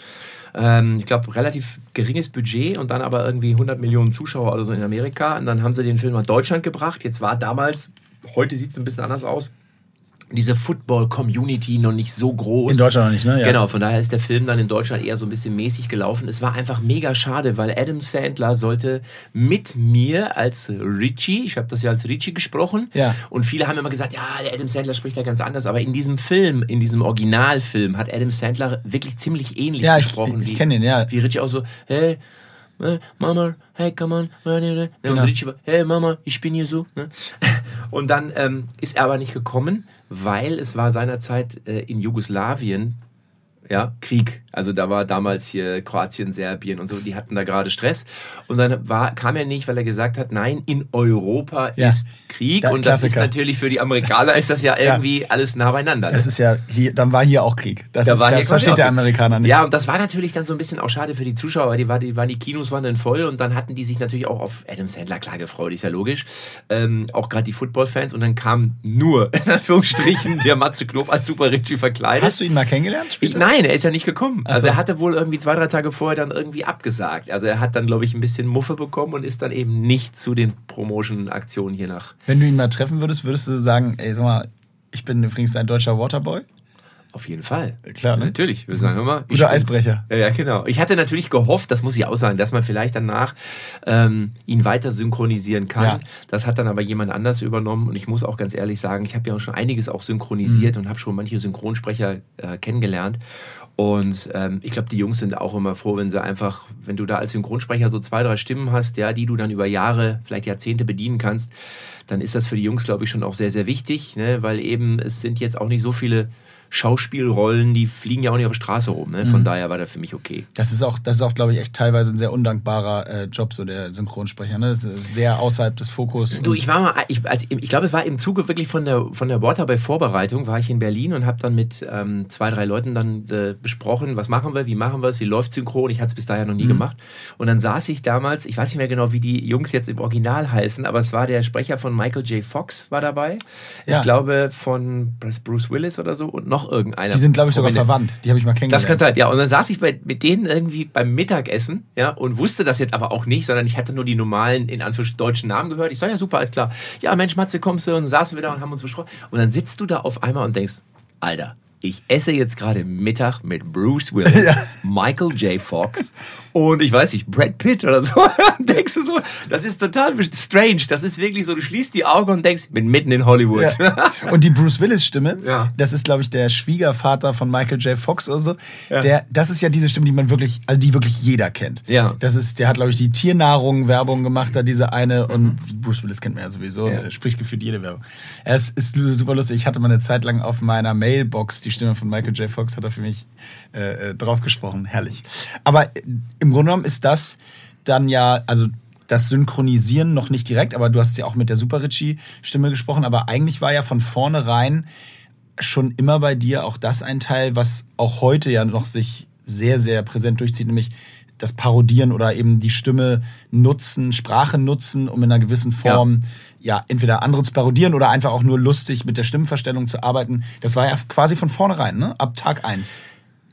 Ähm, ich glaube, relativ geringes Budget und dann aber irgendwie 100 Millionen Zuschauer oder so in Amerika. Und dann haben sie den Film nach Deutschland gebracht. Jetzt war damals, heute sieht es ein bisschen anders aus, diese Football-Community noch nicht so groß. In Deutschland noch nicht, ne? Ja. Genau, von daher ist der Film dann in Deutschland eher so ein bisschen mäßig gelaufen. Es war einfach mega schade, weil Adam Sandler sollte mit mir als Richie, ich habe das ja als Richie gesprochen, ja. und viele haben immer gesagt, ja, der Adam Sandler spricht ja ganz anders, aber in diesem Film, in diesem Originalfilm, hat Adam Sandler wirklich ziemlich ähnlich ja, gesprochen. Ich, ich, ich kenne ihn, ja. Wie Richie auch so, hey, Mama, hey, come on. Genau. Und Richie war, hey Mama, ich bin hier so. Ne? <laughs> Und dann ähm, ist er aber nicht gekommen, weil es war seinerzeit äh, in Jugoslawien ja, Krieg. Also da war damals hier Kroatien, Serbien und so, die hatten da gerade Stress. Und dann war, kam er nicht, weil er gesagt hat, nein, in Europa ja. ist Krieg. Da, und das ist natürlich für die Amerikaner ist das ja <laughs> irgendwie ja. alles nah beieinander. Das ne? ist ja, hier, dann war hier auch Krieg. Das, da ist, das versteht der Amerikaner nicht. Ja, und das war natürlich dann so ein bisschen auch schade für die Zuschauer, weil die, war, die, waren, die Kinos waren dann voll und dann hatten die sich natürlich auch auf Adam Sandler klar gefreut, ist ja logisch. Ähm, auch gerade die Football-Fans und dann kam nur, <laughs> in Anführungsstrichen, der Matze Knob als Super Richie verkleidet. Hast du ihn mal kennengelernt? Später? Nein, Nein, er ist ja nicht gekommen. Also, also er hatte wohl irgendwie zwei, drei Tage vorher dann irgendwie abgesagt. Also er hat dann, glaube ich, ein bisschen Muffe bekommen und ist dann eben nicht zu den Promotion-Aktionen hier nach. Wenn du ihn mal treffen würdest, würdest du sagen, ey, sag mal, ich bin übrigens ein deutscher Waterboy? Auf jeden Fall. Klar, ne? Natürlich. Wir sagen immer, Guter Eisbrecher. Ja, genau. Ich hatte natürlich gehofft, das muss ich auch sagen, dass man vielleicht danach ähm, ihn weiter synchronisieren kann. Ja. Das hat dann aber jemand anders übernommen und ich muss auch ganz ehrlich sagen, ich habe ja auch schon einiges auch synchronisiert mhm. und habe schon manche Synchronsprecher äh, kennengelernt. Und ähm, ich glaube, die Jungs sind auch immer froh, wenn sie einfach, wenn du da als Synchronsprecher so zwei, drei Stimmen hast, ja, die du dann über Jahre, vielleicht Jahrzehnte bedienen kannst, dann ist das für die Jungs, glaube ich, schon auch sehr, sehr wichtig, ne? weil eben es sind jetzt auch nicht so viele Schauspielrollen, die fliegen ja auch nicht auf der Straße rum. Ne? Von mhm. daher war der für mich okay. Das ist auch, das ist auch, glaube ich, echt teilweise ein sehr undankbarer äh, Job, so der Synchronsprecher. Ne? sehr außerhalb des Fokus. Du, ich war mal, ich, also, ich glaube, es war im Zuge wirklich von der, von der Waterboy-Vorbereitung, war ich in Berlin und habe dann mit ähm, zwei, drei Leuten dann äh, besprochen, was machen wir, wie machen wir es, wie läuft Synchron. Ich hatte es bis dahin noch nie mhm. gemacht. Und dann saß ich damals, ich weiß nicht mehr genau, wie die Jungs jetzt im Original heißen, aber es war der Sprecher von Michael J. Fox war dabei. Ja. Ich glaube von Bruce Willis oder so und noch irgendeiner. Die sind, glaube ich, sogar verwandt. Die habe ich mal kennengelernt. Das kann sein, ja. Und dann saß ich bei, mit denen irgendwie beim Mittagessen, ja, und wusste das jetzt aber auch nicht, sondern ich hatte nur die normalen, in Anführungsstrichen, deutschen Namen gehört. Ich sage, ja, super, alles klar. Ja, Mensch, Matze, kommst du? Und dann saßen wir da und haben uns besprochen. Und dann sitzt du da auf einmal und denkst, Alter, ich esse jetzt gerade Mittag mit Bruce Willis, ja. Michael J. Fox und ich weiß nicht, Brad Pitt oder so. <laughs> denkst du so, das ist total strange. Das ist wirklich so, du schließt die Augen und denkst, ich bin mitten in Hollywood. Ja. Und die Bruce Willis-Stimme, ja. das ist, glaube ich, der Schwiegervater von Michael J. Fox oder so. Der, das ist ja diese Stimme, die man wirklich, also die wirklich jeder kennt. Ja. Das ist, der hat, glaube ich, die Tiernahrung-Werbung gemacht, da diese eine. Und mhm. Bruce Willis kennt man ja sowieso, spricht gefühlt jede Werbung. Es ist super lustig. Ich hatte mal eine Zeit lang auf meiner Mailbox die Stimme von Michael J. Fox, hat er für mich äh, äh draufgesprochen. Herrlich. Aber im Grunde genommen ist das dann ja, also das Synchronisieren noch nicht direkt, aber du hast ja auch mit der Super Ritchie-Stimme gesprochen, aber eigentlich war ja von vornherein schon immer bei dir auch das ein Teil, was auch heute ja noch sich sehr, sehr präsent durchzieht, nämlich das Parodieren oder eben die Stimme nutzen, Sprache nutzen, um in einer gewissen Form ja. ja entweder andere zu parodieren oder einfach auch nur lustig mit der Stimmenverstellung zu arbeiten. Das war ja quasi von vornherein, ne? Ab Tag eins.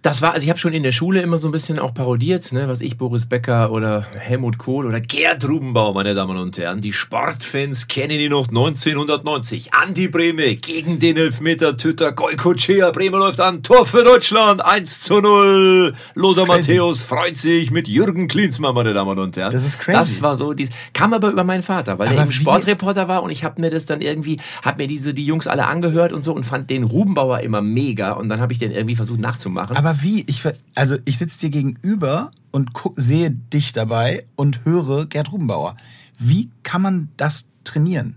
Das war, also ich habe schon in der Schule immer so ein bisschen auch parodiert, ne, was ich, Boris Becker oder Helmut Kohl oder Gerd Rubenbauer, meine Damen und Herren. Die Sportfans kennen ihn noch 1990. Andi Breme gegen den Elfmeter Tütter Goikocea. Breme läuft an. Tor für Deutschland. 1 zu 0. Lothar Matthäus freut sich mit Jürgen Klinsmann, meine Damen und Herren. Das ist crazy. Das war so, dies, kam aber über meinen Vater, weil aber er eben Sportreporter war und ich habe mir das dann irgendwie, habe mir diese, die Jungs alle angehört und so und fand den Rubenbauer immer mega und dann habe ich den irgendwie versucht nachzumachen. Aber aber wie? Ich, also ich sitze dir gegenüber und guck, sehe dich dabei und höre Gerd Rubenbauer. Wie kann man das trainieren?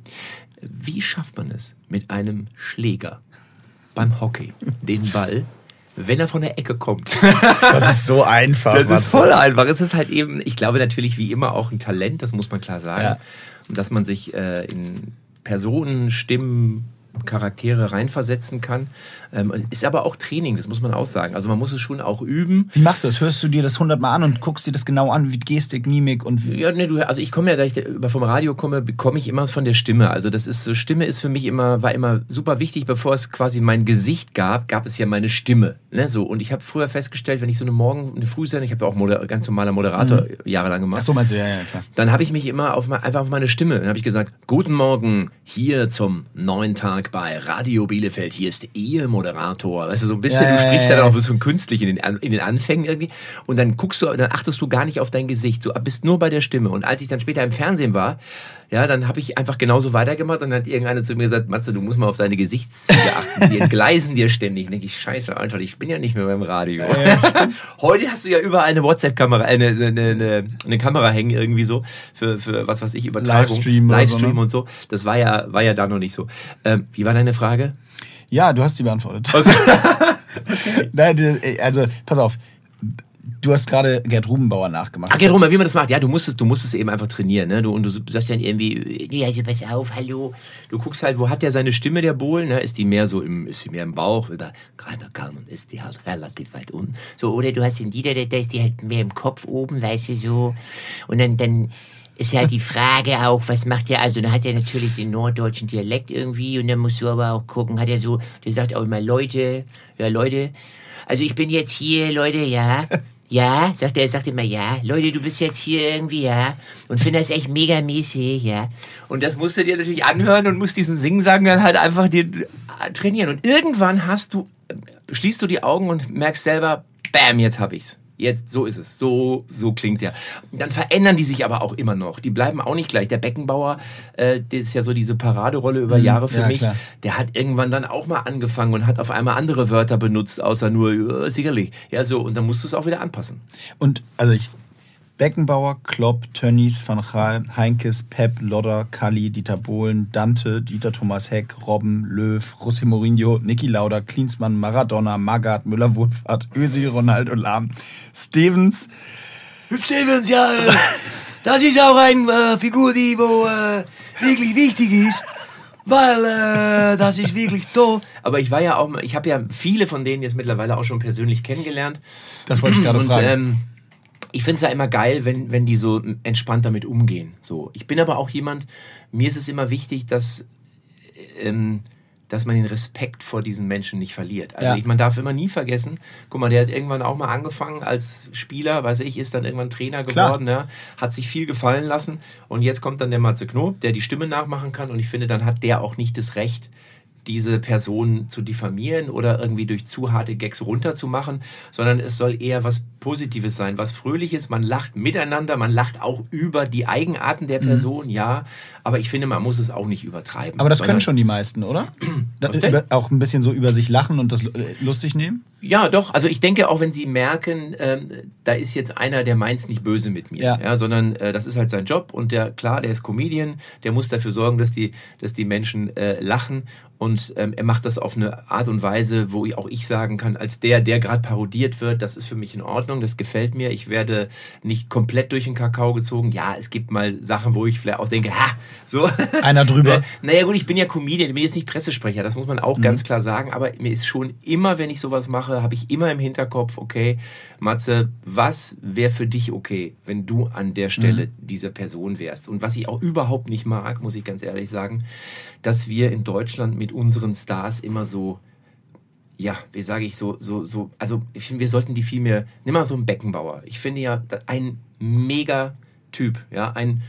Wie schafft man es mit einem Schläger beim Hockey den Ball wenn er von der Ecke kommt. <laughs> Das ist so einfach. Das ist voll einfach. Es ist halt eben, ich glaube natürlich wie immer auch ein Talent, das muss man klar sagen. Ja. Und dass man sich äh, in Personen, Stimmen, Charaktere reinversetzen kann. Ähm, ist aber auch Training, das muss man auch sagen. Also man muss es schon auch üben. Wie machst du das? Hörst du dir das hundertmal an und guckst dir das genau an, wie Gestik, Mimik und wie? Ja, nee, du, also ich komme ja, da ich vom Radio komme, bekomme ich immer von der Stimme. Also das ist so, Stimme ist für mich immer, war immer super wichtig, bevor es quasi mein Gesicht gab, gab es ja meine Stimme. Ne, so. Und ich habe früher festgestellt, wenn ich so eine Morgen, eine Frühsendung, ich habe ja auch Moder ganz normaler Moderator mhm. jahrelang gemacht. Ach so meinst du, ja, ja, klar. Dann habe ich mich immer auf, einfach auf meine Stimme, dann habe ich gesagt, guten Morgen, hier zum neuen Tag bei Radio Bielefeld, hier ist Ihr Moderator. Weißt du, so ein bisschen, ja, du sprichst ja, ja auch so künstlich in den, in den Anfängen irgendwie. Und dann guckst du, dann achtest du gar nicht auf dein Gesicht. Du bist nur bei der Stimme. Und als ich dann später im Fernsehen war, ja, dann habe ich einfach genauso weitergemacht. Dann hat irgendeiner zu mir gesagt, Matze, du musst mal auf deine Gesichtszüge achten. Die entgleisen dir ständig. Denke ich, scheiße, Alter, ich bin ja nicht mehr beim Radio. Ja, <laughs> Heute hast du ja überall eine WhatsApp-Kamera, eine, eine, eine, eine, Kamera hängen irgendwie so für, für was weiß ich, Übertragung. Livestream, Livestream so, ne? und so. Das war ja, war ja da noch nicht so. Ähm, wie war deine Frage? Ja, du hast sie beantwortet. <laughs> Nein, also pass auf. Du hast gerade Gerd Rubenbauer nachgemacht. Ach, Gerd Rubenbauer, wie man das macht. Ja, du musst es, du musst es eben einfach trainieren. Ne? Du, und du sagst dann irgendwie, nee, also pass auf, hallo. Du guckst halt, wo hat der seine Stimme, der Bohlen? Ne? Ist die mehr so im, ist die mehr im Bauch? Oder keiner Kalmen ist die halt relativ weit unten. So, oder du hast den Dieter, da ist die halt mehr im Kopf oben, weißt du, so. Und dann, dann ist ja die Frage auch, was macht er, also dann hat er natürlich den norddeutschen Dialekt irgendwie und dann musst du aber auch gucken, hat er so, der sagt auch immer Leute, ja Leute, also ich bin jetzt hier, Leute, ja, <laughs> ja, sagt er, sagt immer, ja, Leute, du bist jetzt hier irgendwie, ja, und finde das echt mega mäßig, ja. Und das musst du dir natürlich anhören und musst diesen Singen-Sagen dann halt einfach dir trainieren. Und irgendwann hast du, schließt du die Augen und merkst selber, bam, jetzt hab ich's. Jetzt, so ist es. So, so klingt der. Dann verändern die sich aber auch immer noch. Die bleiben auch nicht gleich. Der Beckenbauer, äh, das ist ja so diese Paraderolle über mhm, Jahre für ja, mich. Klar. Der hat irgendwann dann auch mal angefangen und hat auf einmal andere Wörter benutzt, außer nur äh, sicherlich. Ja, so. Und dann musst du es auch wieder anpassen. Und, also ich, Beckenbauer, Klopp, Tönnies, Van Gaal, Heinkes, Pep, Lodder, Kalli, Dieter Bohlen, Dante, Dieter Thomas Heck, Robben, Löw, José Mourinho, Niki Lauda, Klinsmann, Maradona, Magath, Müller-Wohlfahrt, Özil, Ronaldo, Lahm, Stevens. Stevens, ja, äh, das ist auch eine äh, Figur, die wo, äh, wirklich wichtig ist. Weil äh, das ist wirklich toll. Aber ich war ja auch, ich habe ja viele von denen jetzt mittlerweile auch schon persönlich kennengelernt. Das wollte ich gerade Und, fragen. Ähm, ich finde es ja immer geil, wenn, wenn die so entspannt damit umgehen. So. Ich bin aber auch jemand, mir ist es immer wichtig, dass, ähm, dass man den Respekt vor diesen Menschen nicht verliert. Also Ja. ich, man darf immer nie vergessen, guck mal, der hat irgendwann auch mal angefangen als Spieler, weiß ich, ist dann irgendwann Trainer geworden, ja, hat sich viel gefallen lassen und jetzt kommt dann der Matze Knob, der die Stimme nachmachen kann und ich finde, dann hat der auch nicht das Recht, diese Person zu diffamieren oder irgendwie durch zu harte Gags runterzumachen, sondern es soll eher was Positives sein, was Fröhliches. Man lacht miteinander, man lacht auch über die Eigenarten Mhm. der Person, ja. Aber ich finde, man muss es auch nicht übertreiben. Aber das können schon die meisten, oder? <clears throat> Auch ein bisschen so über sich lachen und das äh, lustig nehmen? Ja, doch. Also ich denke auch, wenn Sie merken, ähm, da ist jetzt einer, der meint's nicht böse mit mir, Ja. ja. sondern äh, das ist halt sein Job und der klar, der ist Comedian, der muss dafür sorgen, dass die, dass die Menschen äh, lachen und ähm, er macht das auf eine Art und Weise, wo ich, auch ich sagen kann, als der, der gerade parodiert wird, das ist für mich in Ordnung, das gefällt mir. Ich werde nicht komplett durch den Kakao gezogen. Ja, es gibt mal Sachen, wo ich vielleicht auch denke, ha, so. <laughs> Einer drüber. <laughs> Naja gut, ich bin ja Comedian, ich bin jetzt nicht Pressesprecher, das muss man auch Mhm. ganz klar sagen, aber mir ist schon immer, wenn ich sowas mache, habe ich immer im Hinterkopf, okay, Matze, was wäre für dich okay, wenn du an der Stelle Mhm. dieser Person wärst? Und was ich auch überhaupt nicht mag, muss ich ganz ehrlich sagen, dass wir in Deutschland mit unseren Stars immer so ja, wie sage ich so, so, so, also ich finde, wir sollten die viel mehr, nimm mal so einen Beckenbauer. Ich finde ja, ein mega Typ, ja, ein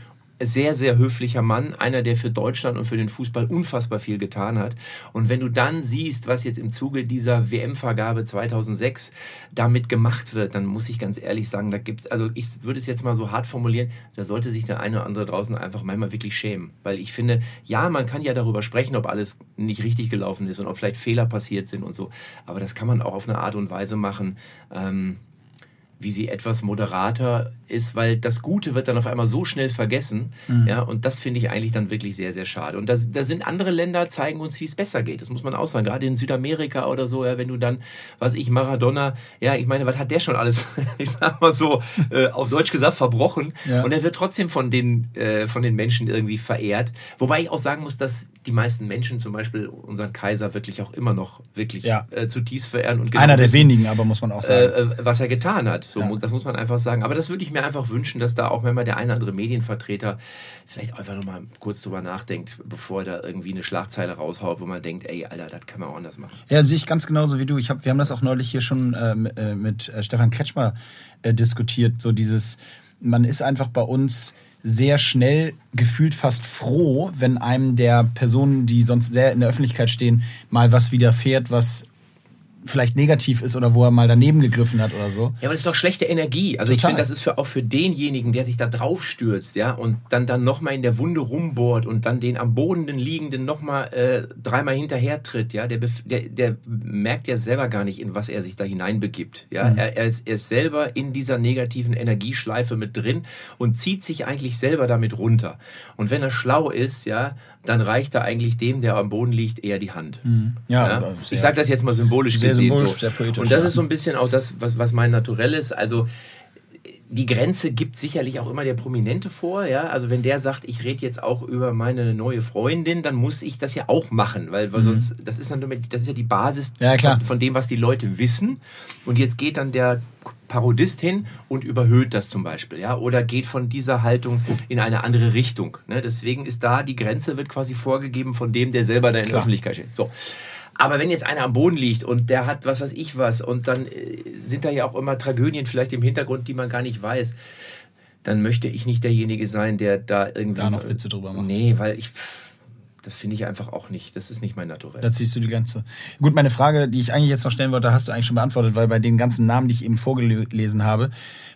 sehr, sehr höflicher Mann, einer, der für Deutschland und für den Fußball unfassbar viel getan hat. Und wenn du dann siehst, was jetzt im Zuge dieser WM-Vergabe 2006 damit gemacht wird, dann muss ich ganz ehrlich sagen, da gibt's, also ich würde es jetzt mal so hart formulieren, da sollte sich der eine oder andere draußen einfach manchmal wirklich schämen. Weil ich finde, ja, man kann ja darüber sprechen, ob alles nicht richtig gelaufen ist und ob vielleicht Fehler passiert sind und so. Aber das kann man auch auf eine Art und Weise machen, ähm, wie sie etwas moderater ist, weil das Gute wird dann auf einmal so schnell vergessen. Ja, und das finde ich eigentlich dann wirklich sehr, sehr schade. Und da, da sind andere Länder, zeigen uns, wie es besser geht. Das muss man auch sagen. Gerade in Südamerika oder so, ja, wenn du dann, was ich, Maradona, ja, ich meine, was hat der schon alles, <laughs> ich sag mal so, äh, auf Deutsch gesagt, verbrochen. Ja. Und er wird trotzdem von den, äh, von den Menschen irgendwie verehrt. Wobei ich auch sagen muss, dass die meisten Menschen zum Beispiel unseren Kaiser wirklich auch immer noch wirklich Ja. äh, zutiefst verehren. Und Einer der wissen, wenigen, aber muss man auch sagen. äh, äh, was er getan hat. So, Ja. Das muss man einfach sagen. Aber das würde ich mir einfach wünschen, dass da auch wenn mal der eine oder andere Medienvertreter vielleicht einfach nochmal kurz drüber nachdenkt, bevor er da irgendwie eine Schlagzeile raushaut, wo man denkt, ey, Alter, das kann man auch anders machen. Ja, sehe ich ganz genauso wie du. Ich hab, wir haben das auch neulich hier schon äh, mit, äh, mit äh, Stefan Kretschmer diskutiert. So dieses, man ist einfach bei uns sehr schnell gefühlt fast froh, wenn einem der Personen, die sonst sehr in der Öffentlichkeit stehen, mal was widerfährt, was vielleicht negativ ist oder wo er mal daneben gegriffen hat oder so. Ja, aber das ist doch schlechte Energie. Also ich Total. finde, das ist für, auch für denjenigen, der sich da drauf stürzt, ja, und dann dann nochmal in der Wunde rumbohrt und dann den am Boden liegenden nochmal äh, dreimal hinterher tritt, ja, der, der, der merkt ja selber gar nicht, in was er sich da hineinbegibt. Ja, Mhm. er, er, ist, er ist selber in dieser negativen Energieschleife mit drin und zieht sich eigentlich selber damit runter. Und wenn er schlau ist, ja, dann reicht er eigentlich dem, der am Boden liegt, eher die Hand. Ja, Ja? sehr- Ich sage das jetzt mal symbolisch Sehr gesehen. symbolisch, so. sehr poetisch, Und das ja. ist so ein bisschen auch das, was, was mein Naturell ist. Also die Grenze gibt sicherlich auch immer der Prominente vor, ja. Also wenn der sagt, ich rede jetzt auch über meine neue Freundin, dann muss ich das ja auch machen, weil, weil sonst, das ist dann das ist ja die Basis Mhm. Ja. Von, von dem, was die Leute wissen. Und jetzt geht dann der Parodist hin und überhöht das zum Beispiel, ja, oder geht von dieser Haltung in eine andere Richtung. Ne? Deswegen ist da die Grenze wird quasi vorgegeben von dem, der selber da in der. Öffentlichkeit steht. So. Aber wenn jetzt einer am Boden liegt und der hat was weiß ich was und dann äh, sind da ja auch immer Tragödien vielleicht im Hintergrund, die man gar nicht weiß, dann möchte ich nicht derjenige sein, der da irgendwie... Da noch Witze drüber macht. Nee, weil ich... Das finde ich einfach auch nicht. Das ist nicht mein Naturell. Da ziehst du die Grenze. Gut, meine Frage, die ich eigentlich jetzt noch stellen wollte, hast du eigentlich schon beantwortet, weil bei den ganzen Namen, die ich eben vorgelesen habe,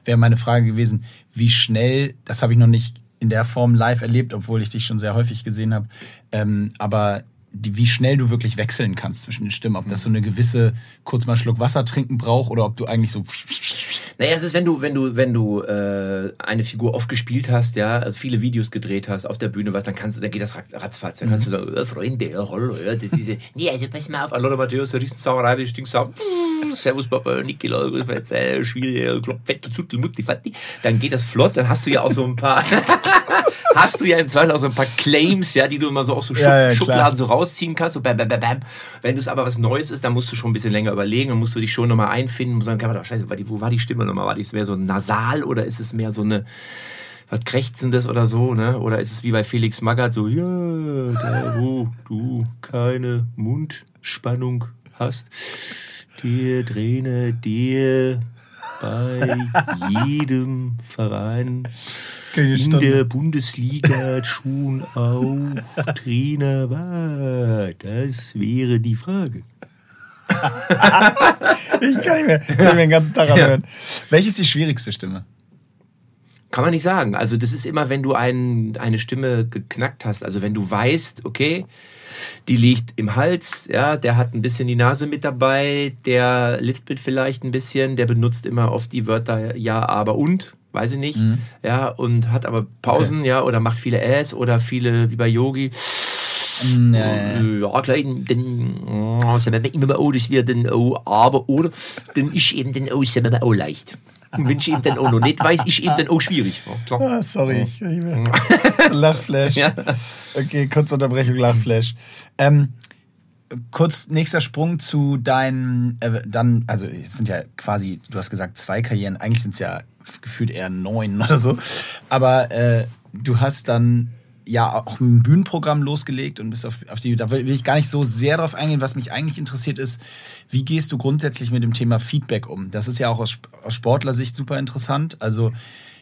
wäre meine Frage gewesen, wie schnell, das habe ich noch nicht in der Form live erlebt, obwohl ich dich schon sehr häufig gesehen habe, ähm, aber die, wie schnell du wirklich wechseln kannst zwischen den Stimmen, ob das so eine gewisse kurz mal Schluck Wasser trinken braucht oder ob du eigentlich so Naja, es ist, wenn du, wenn du, wenn du äh, eine Figur oft gespielt hast, ja, also viele Videos gedreht hast, auf der Bühne was, dann kannst du, dann geht das ratzfatz. Dann kannst du sagen, äh, Freunde, ja, hallo, ja, das ist, <laughs> nee, also pass mal auf, Lothar Matthäus, der Riesensauerei, die Stinksau, Servus Papa, Nikola, was war jetzt, äh, Spiel, Fette, Zuttel, Mutti, Fatti, dann geht das flott, dann hast du ja auch so ein paar, <laughs> <laughs> hast du ja im Zweifel auch so ein paar Claims, ja, die du immer so aus so Schub ja, ja, Schubladen so rausziehen kannst, so bam, bam, bam, bam. Wenn du es aber was Neues ist, dann musst du schon ein bisschen länger überlegen, dann musst du dich schon nochmal einfinden und sagen, doch, scheiße, wo war die Stimme nochmal? War die mehr so nasal oder ist es mehr so eine, was Krächzendes oder so, ne? Oder ist es wie bei Felix Magath so, ja, da wo du keine Mundspannung hast, der Trainer, der bei <laughs> jedem Verein in der Bundesliga schon auch Trainer war. Das wäre die Frage. ich kann nicht mehr, ich kann mir den ganzen Tag anhören. Ja. Welche ist die schwierigste Stimme? Kann man nicht sagen. Also das ist immer, wenn du ein, eine Stimme geknackt hast. Also wenn du weißt, okay, die liegt im Hals, ja, der hat ein bisschen die Nase mit dabei, der lispelt vielleicht ein bisschen, der benutzt immer oft die Wörter ja, aber und, weiß ich nicht, mhm. ja, und hat aber Pausen, okay. ja, oder macht viele Äs oder viele, wie bei Yogi, Mm, ja, ja klar, dann oh, sagen wir immer oh, das wird dann oh, aber oder dann ist eben dann oh, sagen wir auch leicht. Und wenn ich eben dann auch noch nicht weiß, ist eben dann auch schwierig. Ja, ah, sorry, ich, <laughs> Lachflash. Ja. Okay, kurze Unterbrechung, Lachflash. Ähm, kurz nächster Sprung zu deinen, äh, dann, also es sind ja quasi, du hast gesagt zwei Karrieren, eigentlich sind es ja gefühlt eher neun oder so, aber äh, du hast dann ja auch ein Bühnenprogramm losgelegt und bist auf, auf die, da will ich gar nicht so sehr drauf eingehen. Was mich eigentlich interessiert ist, wie gehst du grundsätzlich mit dem Thema Feedback um? Das ist ja auch aus, aus Sportlersicht super interessant. Also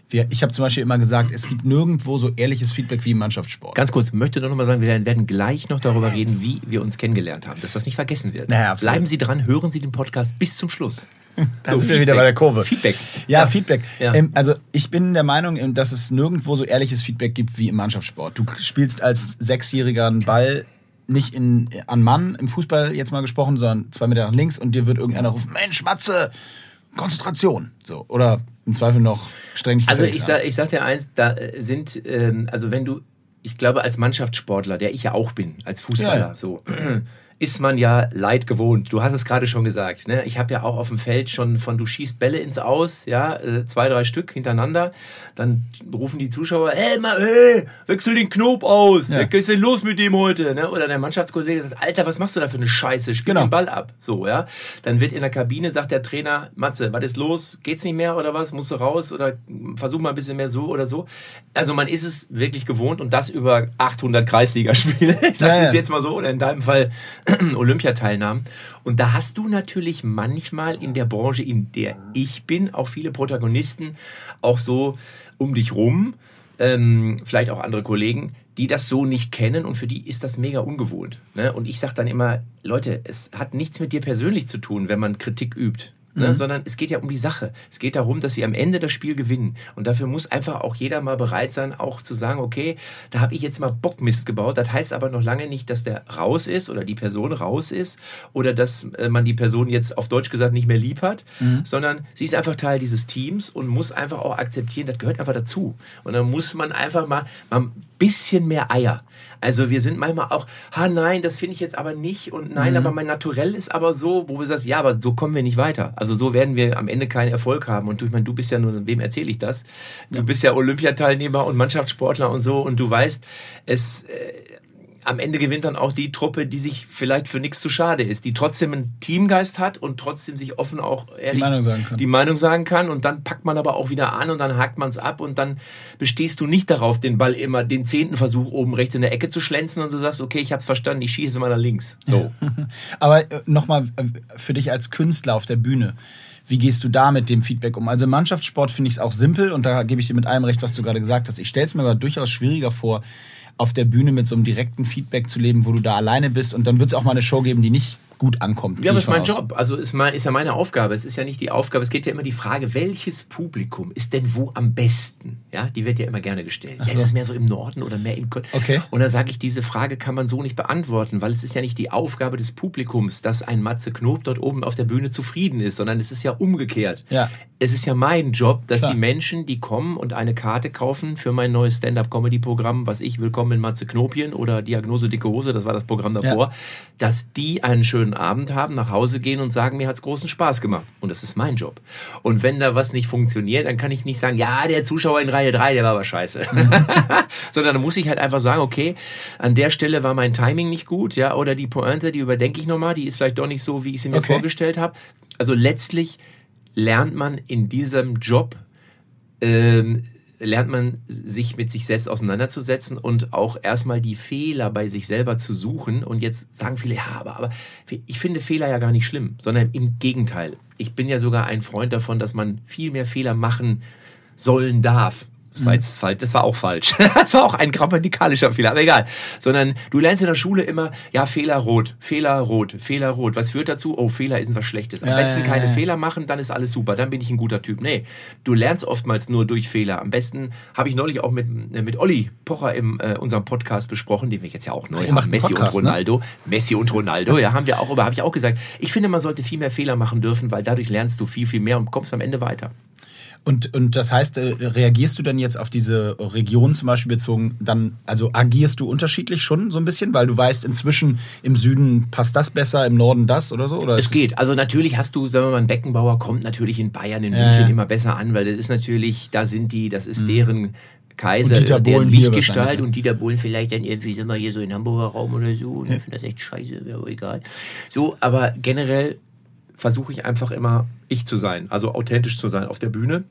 wir, ich habe zum Beispiel immer gesagt, es gibt nirgendwo so ehrliches Feedback wie im Mannschaftssport. Ganz kurz, möchte doch nochmal sagen, wir werden gleich noch darüber reden, wie wir uns kennengelernt haben, dass das nicht vergessen wird. Naja, Bleiben Sie dran, hören Sie den Podcast bis zum Schluss. <laughs> Da so, sind wir wieder bei der Kurve. Feedback. Ja, ja. Feedback. Ja. Ähm, also ich bin der Meinung, ähm, dass es nirgendwo so ehrliches Feedback gibt wie im Mannschaftssport. Du spielst als Sechsjähriger einen Ball nicht in, an Mann im Fußball jetzt mal gesprochen, sondern zwei Meter nach links und dir wird irgendeiner rufen, Mensch, Matze, Konzentration. So. Oder im Zweifel noch streng Also ich sag, ich sag dir eins, da sind, ähm, also wenn du, ich glaube als Mannschaftssportler, der ich ja auch bin, als Fußballer, ja. so ist man ja Leid gewohnt. Du hast es gerade schon gesagt. Ne? Ich habe ja auch auf dem Feld schon von du schießt Bälle ins Aus, ja, äh, zwei, drei Stück hintereinander. Dann rufen die Zuschauer, hey, mal, hey, wechsel den Knob aus. Ja. Was ist denn los mit dem heute? Ne? Oder der Mannschaftskollege sagt, Alter, was machst du da für eine Scheiße? Spiel genau. den Ball ab. So, ja. Dann wird in der Kabine, sagt der Trainer, Matze, was ist los? Geht's nicht mehr oder was? Musst du raus? Oder versuch mal ein bisschen mehr so oder so. Also man ist es wirklich gewohnt und das über 800 Kreisligaspiele. <laughs> Ich sag ja, das jetzt mal so. Oder in deinem Fall <clears throat> Olympiateilnahmen. Und da hast du natürlich manchmal in der Branche, in der ich bin, auch viele Protagonisten, auch so um dich rum, ähm, vielleicht auch andere Kollegen, die das so nicht kennen und für die ist das mega ungewohnt. Ne? Und ich sage dann immer, Leute, es hat nichts mit dir persönlich zu tun, wenn man Kritik übt ne? Mhm. sondern es geht ja um die Sache. Es geht darum, dass sie am Ende das Spiel gewinnen. Und dafür muss einfach auch jeder mal bereit sein, auch zu sagen, okay, da habe ich jetzt mal Bockmist gebaut. Das heißt aber noch lange nicht, dass der raus ist oder die Person raus ist oder dass äh, man die Person jetzt auf Deutsch gesagt nicht mehr lieb hat, mhm. sondern sie ist einfach Teil dieses Teams und muss einfach auch akzeptieren, das gehört einfach dazu. Und dann muss man einfach mal, ein bisschen mehr Eier. Also wir sind manchmal auch, ha nein, das finde ich jetzt aber nicht und nein, mhm. aber mein Naturell ist aber so, wo wir sagen, ja, aber so kommen wir nicht weiter. Also so werden wir am Ende keinen Erfolg haben. Und du, ich meine, du bist ja nur, wem erzähle ich das? Du bist ja Olympiateilnehmer und Mannschaftssportler und so und du weißt, es, äh, am Ende gewinnt dann auch die Truppe, die sich vielleicht für nichts zu schade ist, die trotzdem einen Teamgeist hat und trotzdem sich offen auch ehrlich die Meinung sagen kann. Die Meinung sagen kann und dann packt man aber auch wieder an und dann hakt man es ab und dann bestehst du nicht darauf, den Ball immer den zehnten Versuch oben rechts in der Ecke zu schlänzen und du sagst, okay, ich habe es verstanden, ich schieße mal nach links. So. <laughs> aber äh, nochmal äh, für dich als Künstler auf der Bühne. Wie gehst du da mit dem Feedback um? Also im Mannschaftssport finde ich es auch simpel und da gebe ich dir mit allem recht, was du gerade gesagt hast. Ich stelle es mir aber durchaus schwieriger vor, auf der Bühne mit so einem direkten Feedback zu leben, wo du da alleine bist. Und dann wird es auch mal eine Show geben, die nicht gut ankommt. Ja, aber ist mein Job. Also ist, mein, ist ja meine Aufgabe. Es ist ja nicht die Aufgabe. Es geht ja immer die Frage, welches Publikum ist denn wo am besten? Ja, die wird ja immer gerne gestellt. So. Ja, ist es mehr so im Norden oder mehr in Köln? Okay. Und da sage ich, diese Frage kann man so nicht beantworten, weil es ist ja nicht die Aufgabe des Publikums, dass ein Matze Knob dort oben auf der Bühne zufrieden ist, sondern es ist ja umgekehrt. Ja. Es ist ja mein Job, dass Klar. die Menschen, die kommen und eine Karte kaufen für mein neues Stand-up-Comedy-Programm, was ich Willkommen in Matze Knopien oder Diagnose dicke Hose, das war das Programm davor, ja. dass die einen schönen Abend haben, nach Hause gehen und sagen, mir hat es großen Spaß gemacht. Und das ist mein Job. Und wenn da was nicht funktioniert, dann kann ich nicht sagen, ja, der Zuschauer in Reihe 3, der war aber scheiße. <laughs> Sondern dann muss ich halt einfach sagen, okay, an der Stelle war mein Timing nicht gut, ja, oder die Pointe, die überdenke ich nochmal, die ist vielleicht doch nicht so, wie ich sie mir okay. vorgestellt habe. Also letztlich lernt man in diesem Job ähm, lernt man sich mit sich selbst auseinanderzusetzen und auch erstmal die Fehler bei sich selber zu suchen. Und jetzt sagen viele, ja, aber, aber ich finde Fehler ja gar nicht schlimm, sondern im Gegenteil. Ich bin ja sogar ein Freund davon, dass man viel mehr Fehler machen sollen darf. Das war jetzt falsch, das war auch falsch. <laughs> Das war auch ein grammatikalischer Fehler, aber egal. Sondern du lernst in der Schule immer, ja, Fehler rot, Fehler rot, Fehler rot. Was führt dazu? Oh, Fehler ist was Schlechtes. Am ja, besten ja, keine ja. Fehler machen, dann ist alles super, dann bin ich ein guter Typ. Nee, du lernst oftmals nur durch Fehler. Am besten habe ich neulich auch mit, äh, mit Olli Pocher in äh, unserem Podcast besprochen, den wir jetzt ja auch neu haben. Messi Podcast, und ne? Ronaldo. Ne? Messi und Ronaldo, ja, haben wir auch, aber habe ich auch gesagt, ich finde, man sollte viel mehr Fehler machen dürfen, weil dadurch lernst du viel, viel mehr und kommst am Ende weiter. Und, und das heißt, äh, reagierst du denn jetzt auf diese Region zum Beispiel bezogen, dann, also agierst du unterschiedlich schon so ein bisschen, weil du weißt, inzwischen im Süden passt das besser, im Norden das oder so? Oder es geht. Also natürlich hast du, sagen wir mal, ein Beckenbauer kommt natürlich in Bayern, in München ja. immer besser an, weil das ist natürlich, da sind die, das ist mhm. deren Kaiser, und deren Lichtgestalt und Dieter Bohlen vielleicht dann irgendwie, sind wir hier so in Hamburger Raum oder so und ja. ich finde das echt scheiße, wäre aber egal. So, aber generell versuche ich einfach immer ich zu sein, also authentisch zu sein auf der Bühne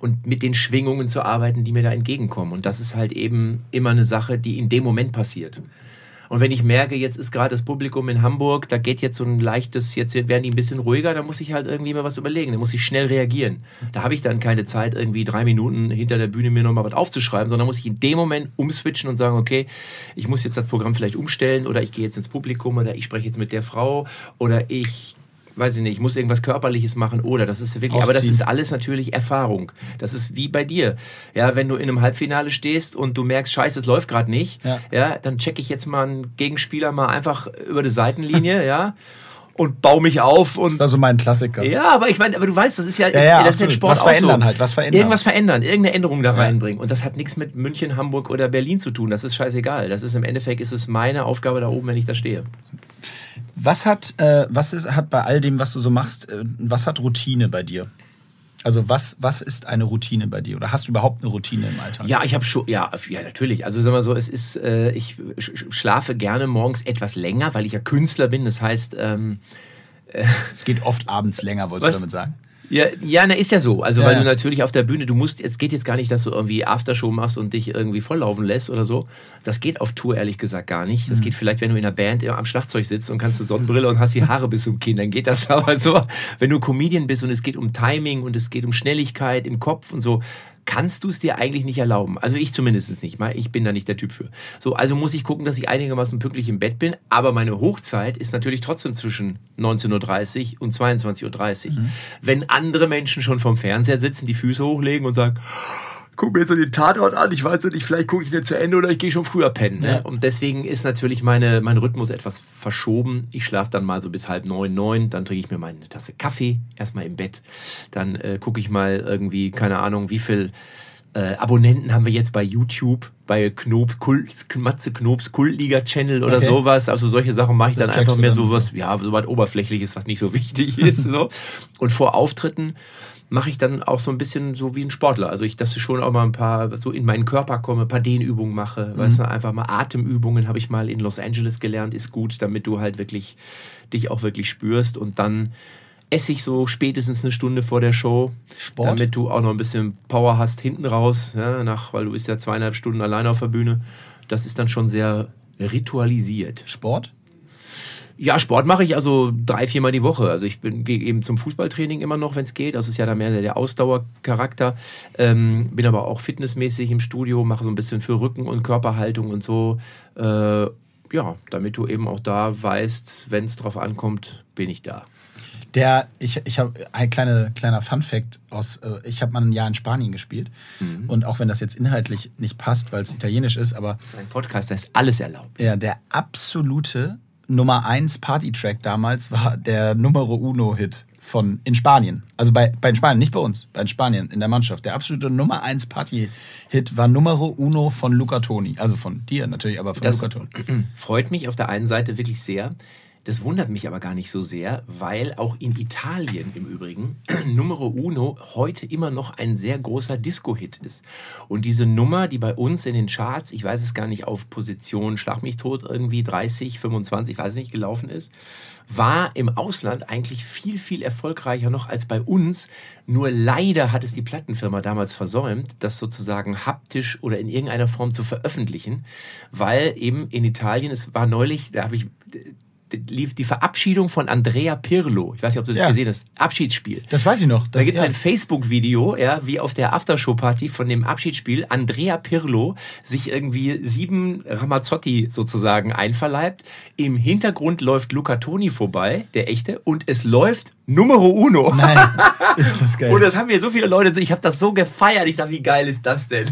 und mit den Schwingungen zu arbeiten, die mir da entgegenkommen. Und das ist halt eben immer eine Sache, die in dem Moment passiert. Und wenn ich merke, jetzt ist gerade das Publikum in Hamburg, da geht jetzt so ein leichtes, jetzt werden die ein bisschen ruhiger, dann muss ich halt irgendwie mal was überlegen, dann muss ich schnell reagieren. Da habe ich dann keine Zeit, irgendwie drei Minuten hinter der Bühne mir nochmal was aufzuschreiben, sondern muss ich in dem Moment umswitchen und sagen, okay, ich muss jetzt das Programm vielleicht umstellen oder ich gehe jetzt ins Publikum oder ich spreche jetzt mit der Frau oder ich weiß ich nicht, ich muss irgendwas Körperliches machen oder das ist wirklich, Ausziehen. aber das ist alles natürlich Erfahrung. Das ist wie bei dir. Ja, wenn du in einem Halbfinale stehst und du merkst, scheiße, es läuft gerade nicht, ja. ja, dann checke ich jetzt mal einen Gegenspieler mal einfach über die Seitenlinie, <laughs> ja und baue mich auf und das war so mein Klassiker. Ja, aber ich meine, aber du weißt, das ist ja, ja, ja das ist ein Sport was verändern so. halt, was verändern. Irgendwas verändern, irgendeine Änderung da reinbringen und das hat nichts mit München, Hamburg oder Berlin zu tun. Das ist scheißegal. Das ist im Endeffekt ist es meine Aufgabe da oben, wenn ich da stehe. Was hat, äh, was hat bei all dem, was du so machst, äh, was hat Routine bei dir? Also was, was ist eine Routine bei dir? Oder hast du überhaupt eine Routine im Alltag? Ja, ich habe schon, ja, ja, natürlich. Also sag mal so, es ist, äh, ich schlafe gerne morgens etwas länger, weil ich ja Künstler bin. Das heißt, ähm, äh, es geht oft abends länger, wolltest was? du damit sagen? Ja, ja, na ist ja so. Also ja, weil du natürlich auf der Bühne, du musst, es geht jetzt gar nicht, dass du irgendwie Aftershow machst und dich irgendwie volllaufen lässt oder so. Das geht auf Tour ehrlich gesagt gar nicht. Das mhm. geht vielleicht, wenn du in einer Band am Schlagzeug sitzt und kannst eine Sonnenbrille und hast die Haare bis zum Kinn, dann geht das <laughs> aber so. Wenn du Comedian bist und es geht um Timing und es geht um Schnelligkeit im Kopf und so, kannst du es dir eigentlich nicht erlauben. Also ich zumindest nicht. Ich bin da nicht der Typ für. So, also muss ich gucken, dass ich einigermaßen pünktlich im Bett bin. Aber meine Hochzeit ist natürlich trotzdem zwischen 19.30 Uhr und 22.30 Uhr. Mhm. Wenn andere Menschen schon vom Fernseher sitzen, die Füße hochlegen und sagen, guck mir jetzt so den Tatort an, ich weiß nicht, vielleicht gucke ich nicht zu Ende oder ich gehe schon früher pennen. Ne? Ja. Und deswegen ist natürlich meine, mein Rhythmus etwas verschoben. Ich schlafe dann mal so bis halb neun, neun, dann trinke ich mir meine Tasse Kaffee, erstmal im Bett. Dann äh, gucke ich mal irgendwie, keine Ahnung, wie viel äh, Abonnenten haben wir jetzt bei YouTube, bei Knobs, Kult, Matze Knobs Kultliga-Channel oder okay. sowas. Also solche Sachen mache ich das dann einfach mehr so was, ja, so was Oberflächliches, was nicht so <laughs> wichtig ist. so. Und vor Auftritten mache ich dann auch so ein bisschen so wie ein Sportler. Also ich, dass ich schon auch mal ein paar, so in meinen Körper komme, ein paar Dehnübungen mache. Mhm. Weißt du, einfach mal Atemübungen habe ich mal in Los Angeles gelernt, ist gut, damit du halt wirklich dich auch wirklich spürst und dann esse ich so spätestens eine Stunde vor der Show, Sport? damit du auch noch ein bisschen Power hast hinten raus, ja, nach, weil du bist ja zweieinhalb Stunden alleine auf der Bühne. Das ist dann schon sehr ritualisiert. Sport? Ja, Sport mache ich also drei, viermal die Woche. Also ich bin gehe eben zum Fußballtraining immer noch, wenn es geht. Das ist ja da mehr der Ausdauercharakter. Ähm, bin aber auch fitnessmäßig im Studio, mache so ein bisschen für Rücken und Körperhaltung und so. Äh, ja, damit du eben auch da weißt, wenn es drauf ankommt, bin ich da. Der, ich, ich habe ein kleine, kleiner Fun-Fact aus, äh, ich habe mal ein Jahr in Spanien gespielt. Mhm. Und auch wenn das jetzt inhaltlich nicht passt, weil es italienisch ist, aber. Das ist ein Podcast, da ist alles erlaubt. Ja, der absolute Nummer 1 Party-Track damals war der Numero Uno-Hit von in Spanien. Also bei, bei Spanien, nicht bei uns, bei Spanien in der Mannschaft. Der absolute Nummer 1 Party-Hit war Numero Uno von Luca Toni. Also von dir natürlich, aber von das Luca Toni. <clears throat> Freut mich auf der einen Seite wirklich sehr. Das wundert mich aber gar nicht so sehr, weil auch in Italien im Übrigen <clears throat> Numero Uno heute immer noch ein sehr großer Disco-Hit ist. Und diese Nummer, die bei uns in den Charts, ich weiß es gar nicht, auf Position Schlag mich tot irgendwie 30, 25, weiß nicht, gelaufen ist, war im Ausland eigentlich viel, viel erfolgreicher noch als bei uns. Nur leider hat es die Plattenfirma damals versäumt, das sozusagen haptisch oder in irgendeiner Form zu veröffentlichen, weil eben in Italien, es war neulich, da habe ich lief die Verabschiedung von Andrea Pirlo. Ich weiß nicht, ob du das ja. gesehen hast. Abschiedsspiel. Das weiß ich noch. Da, da gibt es ja. ein Facebook-Video, ja, wie auf der Aftershow-Party von dem Abschiedsspiel Andrea Pirlo sich irgendwie sieben Ramazzotti sozusagen einverleibt. Im Hintergrund läuft Luca Toni vorbei, der echte, und es läuft Numero uno. Nein, <laughs> ist das geil. Und das haben mir so viele Leute, ich habe das so gefeiert. Ich sag, wie geil ist das denn?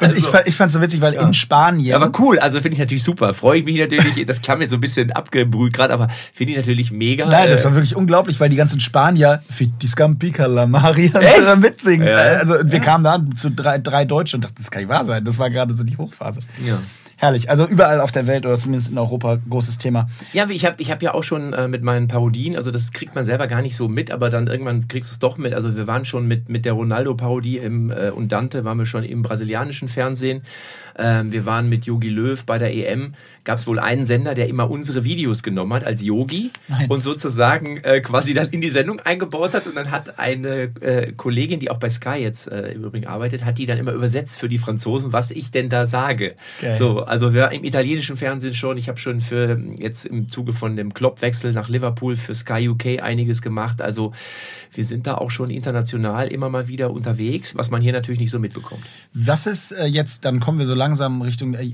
also, ich, ich fand es so witzig, weil ja. in Spanien. Aber cool, also finde ich natürlich super. Freue ich mich natürlich. Das klang mir so ein bisschen abgebrüht gerade, aber finde ich natürlich mega. Nein, das äh, war wirklich unglaublich, weil die ganzen Spanier Fitti Scampica la Maria mitsingen. Ja. Also wir ja. kamen da zu drei, drei Deutsche und dachten, das kann nicht wahr sein. Das war gerade so die Hochphase. Ja. Herrlich. Also überall auf der Welt oder zumindest in Europa großes Thema. Ja, ich habe ich hab ja auch schon äh, mit meinen Parodien, also das kriegt man selber gar nicht so mit, aber dann irgendwann kriegst du es doch mit. Also wir waren schon mit, mit der Ronaldo-Parodie äh, und Dante waren wir schon im brasilianischen Fernsehen. Ähm, wir waren mit Yogi Löw bei der EM gab es wohl einen Sender, der immer unsere Videos genommen hat als Yogi Nein. und sozusagen äh, quasi dann in die Sendung eingebaut hat. Und dann hat eine äh, Kollegin, die auch bei Sky jetzt äh, im Übrigen arbeitet, hat die dann immer übersetzt für die Franzosen, was ich denn da sage. Okay. So, also wir im italienischen Fernsehen schon. Ich habe schon für jetzt im Zuge von dem Klopp-Wechsel nach Liverpool für Sky UK einiges gemacht. Also wir sind da auch schon international immer mal wieder unterwegs, was man hier natürlich nicht so mitbekommt. Was ist äh, jetzt, dann kommen wir so langsam Richtung äh,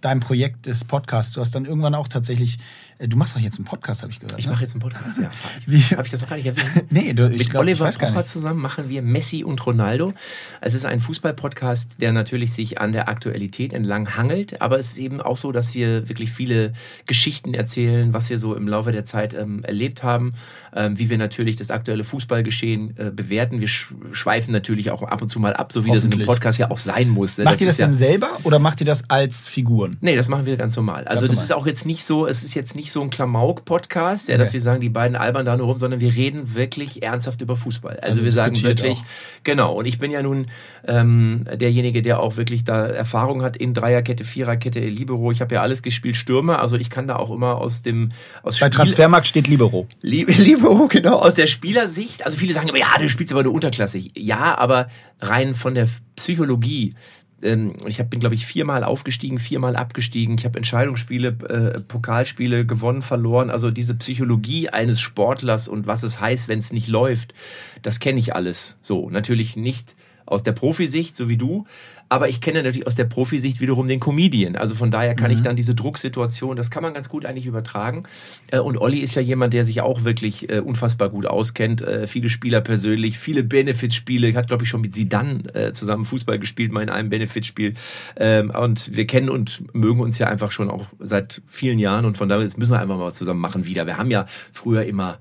deinem Projekt des Podcasts Podcast. Du hast dann irgendwann auch tatsächlich, du machst doch jetzt einen Podcast, habe ich gehört. Ich ne? mache jetzt einen Podcast, ja. <laughs> Habe ich das noch gar nicht erwähnt? <laughs> nee, du, ich Mit glaub, Oliver ich weiß gar nicht. zusammen machen wir Messi und Ronaldo. Es ist ein Fußball-Podcast, der natürlich sich an der Aktualität entlang hangelt, aber es ist eben auch so, dass wir wirklich viele Geschichten erzählen, was wir so im Laufe der Zeit ähm, erlebt haben, ähm, wie wir natürlich das aktuelle Fußballgeschehen äh, bewerten. Wir schweifen natürlich auch ab und zu mal ab, so wie das in einem Podcast ja auch sein muss. Ne? Macht das ihr das denn selber oder macht ihr das als Figuren? Nee, das machen wir ganz normal. Also ganz das normal. ist auch jetzt nicht so, es ist jetzt nicht so ein Klamauk-Podcast, ja, okay. dass wir sagen, die beiden albern da nur rum, sondern wir reden wirklich ernsthaft über Fußball. Also, also wir sagen wirklich, auch. genau. Und ich bin ja nun ähm, derjenige, der auch wirklich da Erfahrung hat in Dreierkette, Viererkette, Libero. Ich habe ja alles gespielt, Stürmer. Also ich kann da auch immer aus dem aus Bei Spiel Transfermarkt steht Libero. <laughs> Libero, genau, aus der Spielersicht. Also viele sagen immer, ja, du spielst aber nur unterklassig. Ja, aber rein von der Psychologie ähm, ich hab, bin, glaube ich, viermal aufgestiegen, viermal abgestiegen. Ich habe Entscheidungsspiele, äh, Pokalspiele gewonnen, verloren. Also diese Psychologie eines Sportlers und was es heißt, wenn es nicht läuft, das kenne ich alles. So, natürlich nicht aus der Profisicht, so wie du, aber ich kenne natürlich aus der Profisicht wiederum den Comedian. Also von daher kann mhm. ich dann diese Drucksituation, das kann man ganz gut eigentlich übertragen. Äh, und Olli ist ja jemand, der sich auch wirklich äh, unfassbar gut auskennt. Äh, viele Spieler persönlich, viele Benefitspiele. Hat, glaube ich, schon mit Sidan zusammen Fußball gespielt, mal in einem Benefitspiel. Ähm, und wir kennen und mögen uns ja einfach schon auch seit vielen Jahren. Und von daher müssen wir einfach mal was zusammen machen wieder. Wir haben ja früher immer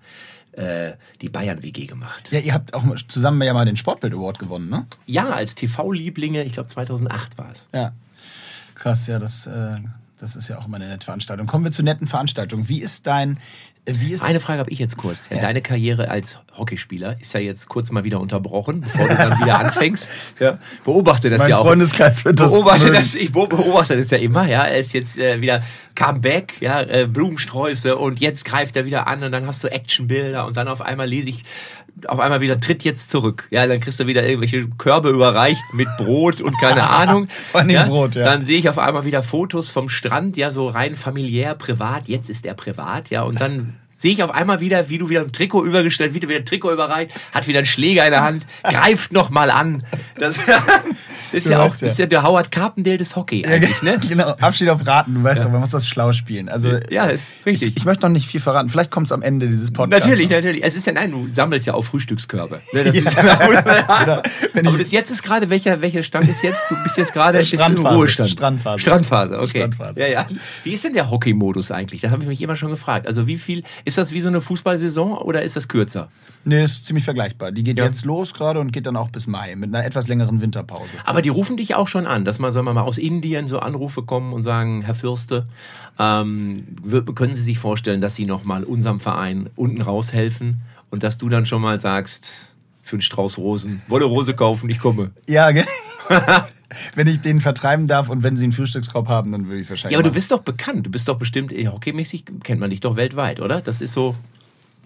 äh, die Bayern-WG gemacht. Ja, ihr habt auch zusammen ja mal den Sportbild Award gewonnen, ne? Ja, als TV-Lieblinge, ich glaube 2008 war es. Ja, krass, ja, das, äh, das ist ja auch immer eine nette Veranstaltung. Kommen wir zu netten Veranstaltungen. Wie ist dein Eine Frage habe ich jetzt kurz. Ja. Deine Karriere als Hockeyspieler ist ja jetzt kurz mal wieder unterbrochen, bevor du dann wieder anfängst. <laughs> Ja. Beobachte das mein ja auch. Freundeskreis wird das beobachte das, ich beobachte das ja immer. Ja, er ist jetzt äh, wieder Comeback, ja, äh, Blumensträuße und jetzt greift er wieder an und dann hast du Actionbilder und dann auf einmal lese ich auf einmal wieder tritt jetzt zurück. Ja, dann kriegst du wieder irgendwelche Körbe überreicht mit Brot und keine <laughs> Ahnung. Von dem ja, Brot, ja. Dann sehe ich auf einmal wieder Fotos vom Strand, ja, so rein familiär, privat. Jetzt ist er privat, ja, und dann sehe ich auf einmal wieder, wie du wieder ein Trikot übergestellt, wie du wieder ein Trikot überreicht, hat wieder einen Schläger in der Hand, greift noch mal an. Das <laughs> ist ja auch, ja. ist ja der Howard Carpendale des Hockey eigentlich, ne? <laughs> genau, Abschied auf Raten, du weißt ja. doch, man muss das schlau spielen. Also, ja, ist richtig. Ich, ich möchte noch nicht viel verraten, vielleicht kommt es am Ende dieses Podcasts. Natürlich, noch. natürlich. Es ist ja, nein, du sammelst ja auch Frühstückskörbe. Ne? Das <laughs> ist, genau. Aber bis jetzt ist gerade, welcher, welcher Stand ist jetzt? Du bist jetzt gerade im Ruhestand. Strandphase. Strandphase, okay. Strandphase. Ja, ja. Wie ist denn der Hockey-Modus eigentlich? Da habe ich mich immer schon gefragt. Also wie viel, ist das wie so eine Fußballsaison oder ist das kürzer? Nee, ist ziemlich vergleichbar. Die geht ja. jetzt los gerade und geht dann auch bis Mai mit einer etwas längeren Winterpause. Aber die rufen dich auch schon an, dass man, sagen wir mal, aus Indien so Anrufe kommen und sagen, Herr Fürste, ähm, können Sie sich vorstellen, dass Sie nochmal unserem Verein unten raushelfen und dass du dann schon mal sagst, für einen Strauß Rosen, wolle Rose kaufen, ich komme. Ja, genau. <laughs> wenn ich den vertreiben darf und wenn sie einen Frühstückskorb haben, dann würde ich es wahrscheinlich. Ja, aber machen. du bist doch bekannt. Du bist doch bestimmt, eh, hockeymäßig kennt man dich doch weltweit, oder? Das ist so.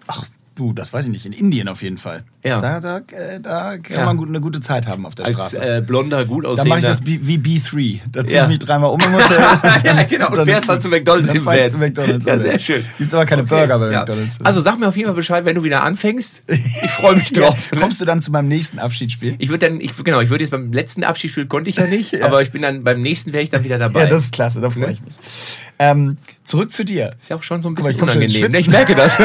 Ach, Du, das weiß ich nicht. In Indien auf jeden Fall. Ja. Da, da, äh, da kann ja. man gut, eine gute Zeit haben auf der Als, Straße. Äh, blonder, gut aussehender. Da mache ich das wie B3. Da ziehe ja. ich mich dreimal um im <laughs> Hotel. Und ja, genau. Und fährst dann zu McDonalds dann im Bett. zu McDonalds. Ja, sehr schön. Gibt's aber keine okay. Burger bei McDonalds. Also sag mir auf jeden Fall Bescheid, wenn du wieder anfängst. Ich freue mich <laughs> drauf. Kommst du dann zu meinem nächsten Abschiedsspiel? Ich würde dann, ich, genau, ich würde jetzt beim letzten Abschiedsspiel konnte ich ja nicht, <laughs> aber ich bin dann, beim nächsten wäre ich dann wieder dabei. Ja, das ist klasse, da freue ich mich. Ähm, zurück zu dir. Ist ja auch schon so ein bisschen Mal, unangenehm. Ich merke das.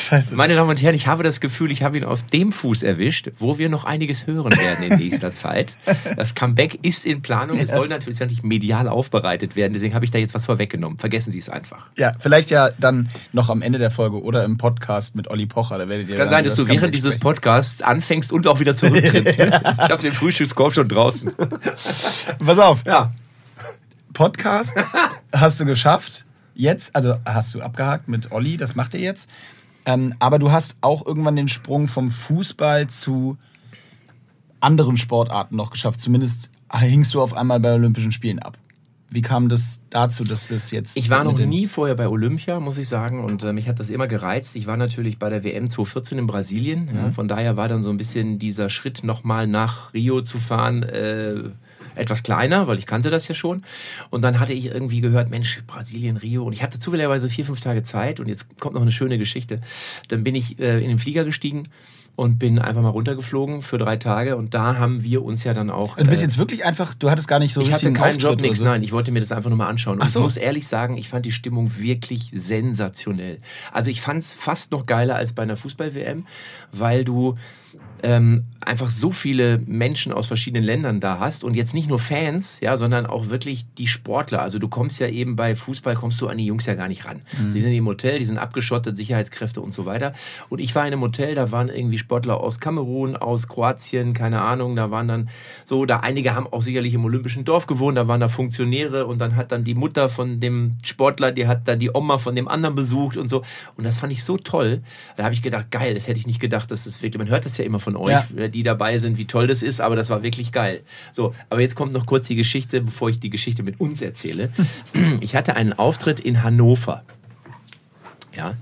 Scheiße. Meine Damen und Herren, ich habe das Gefühl, ich habe ihn auf dem Fuß erwischt, wo wir noch einiges hören werden in nächster Zeit. Das Comeback ist in Planung. Es soll natürlich, natürlich medial aufbereitet werden. Deswegen habe ich da jetzt was vorweggenommen. Vergessen Sie es einfach. Ja, vielleicht ja dann noch am Ende der Folge oder im Podcast mit Olli Pocher. Da werdet ihr es kann sein, dass das du während dieses Podcasts anfängst und auch wieder zurücktrittst. <laughs> Ne? Ich habe den Frühstückskorb schon draußen. <laughs> Pass auf. Ja. Podcast hast du geschafft. Jetzt, also hast du abgehakt mit Olli, das macht er jetzt. Ähm, aber du hast auch irgendwann den Sprung vom Fußball zu anderen Sportarten noch geschafft. Zumindest hingst du auf einmal bei Olympischen Spielen ab. Wie kam das dazu, dass das jetzt. Ich war noch nie vorher bei Olympia, muss ich sagen, und äh, mich hat das immer gereizt. Ich war natürlich bei der WM 2014 in Brasilien. Mhm. Ja, von daher war dann so ein bisschen dieser Schritt, nochmal nach Rio zu fahren. Äh, etwas kleiner, weil ich kannte das ja schon. Und dann hatte ich irgendwie gehört, Mensch, Brasilien, Rio. Und ich hatte zufälligerweise vier, fünf Tage Zeit. Und jetzt kommt noch eine schöne Geschichte. Dann bin ich äh, in den Flieger gestiegen und bin einfach mal runtergeflogen für drei Tage und da haben wir uns ja dann auch. Du bist äh, jetzt wirklich einfach, du hattest gar nicht so Ich hatte keinen Job, nichts, so. nein, ich wollte mir das einfach nur mal anschauen. Und so. ich muss ehrlich sagen, ich fand die Stimmung wirklich sensationell. Also ich fand es fast noch geiler als bei einer Fußball-WM, weil du ähm, einfach so viele Menschen aus verschiedenen Ländern da hast und jetzt nicht nur Fans, ja, sondern auch wirklich die Sportler. Also du kommst ja eben bei Fußball kommst du an die Jungs ja gar nicht ran. Mhm. Sie sind im Hotel, die sind abgeschottet, Sicherheitskräfte und so weiter. Und ich war in einem Hotel, da waren irgendwie Sportler aus Kamerun, aus Kroatien, keine Ahnung, da waren dann so, da einige haben auch sicherlich im Olympischen Dorf gewohnt, da waren da Funktionäre und dann hat dann die Mutter von dem Sportler, die hat dann die Oma von dem anderen besucht und so. Und das fand ich so toll. Da habe ich gedacht, geil, das hätte ich nicht gedacht, dass das wirklich, man hört das ja immer von euch, ja. Äh, die dabei sind, wie toll das ist, aber das war wirklich geil. So, aber jetzt kommt noch kurz die Geschichte, bevor ich die Geschichte mit uns erzähle. <laughs> Ich hatte einen Auftritt in Hannover. Ja,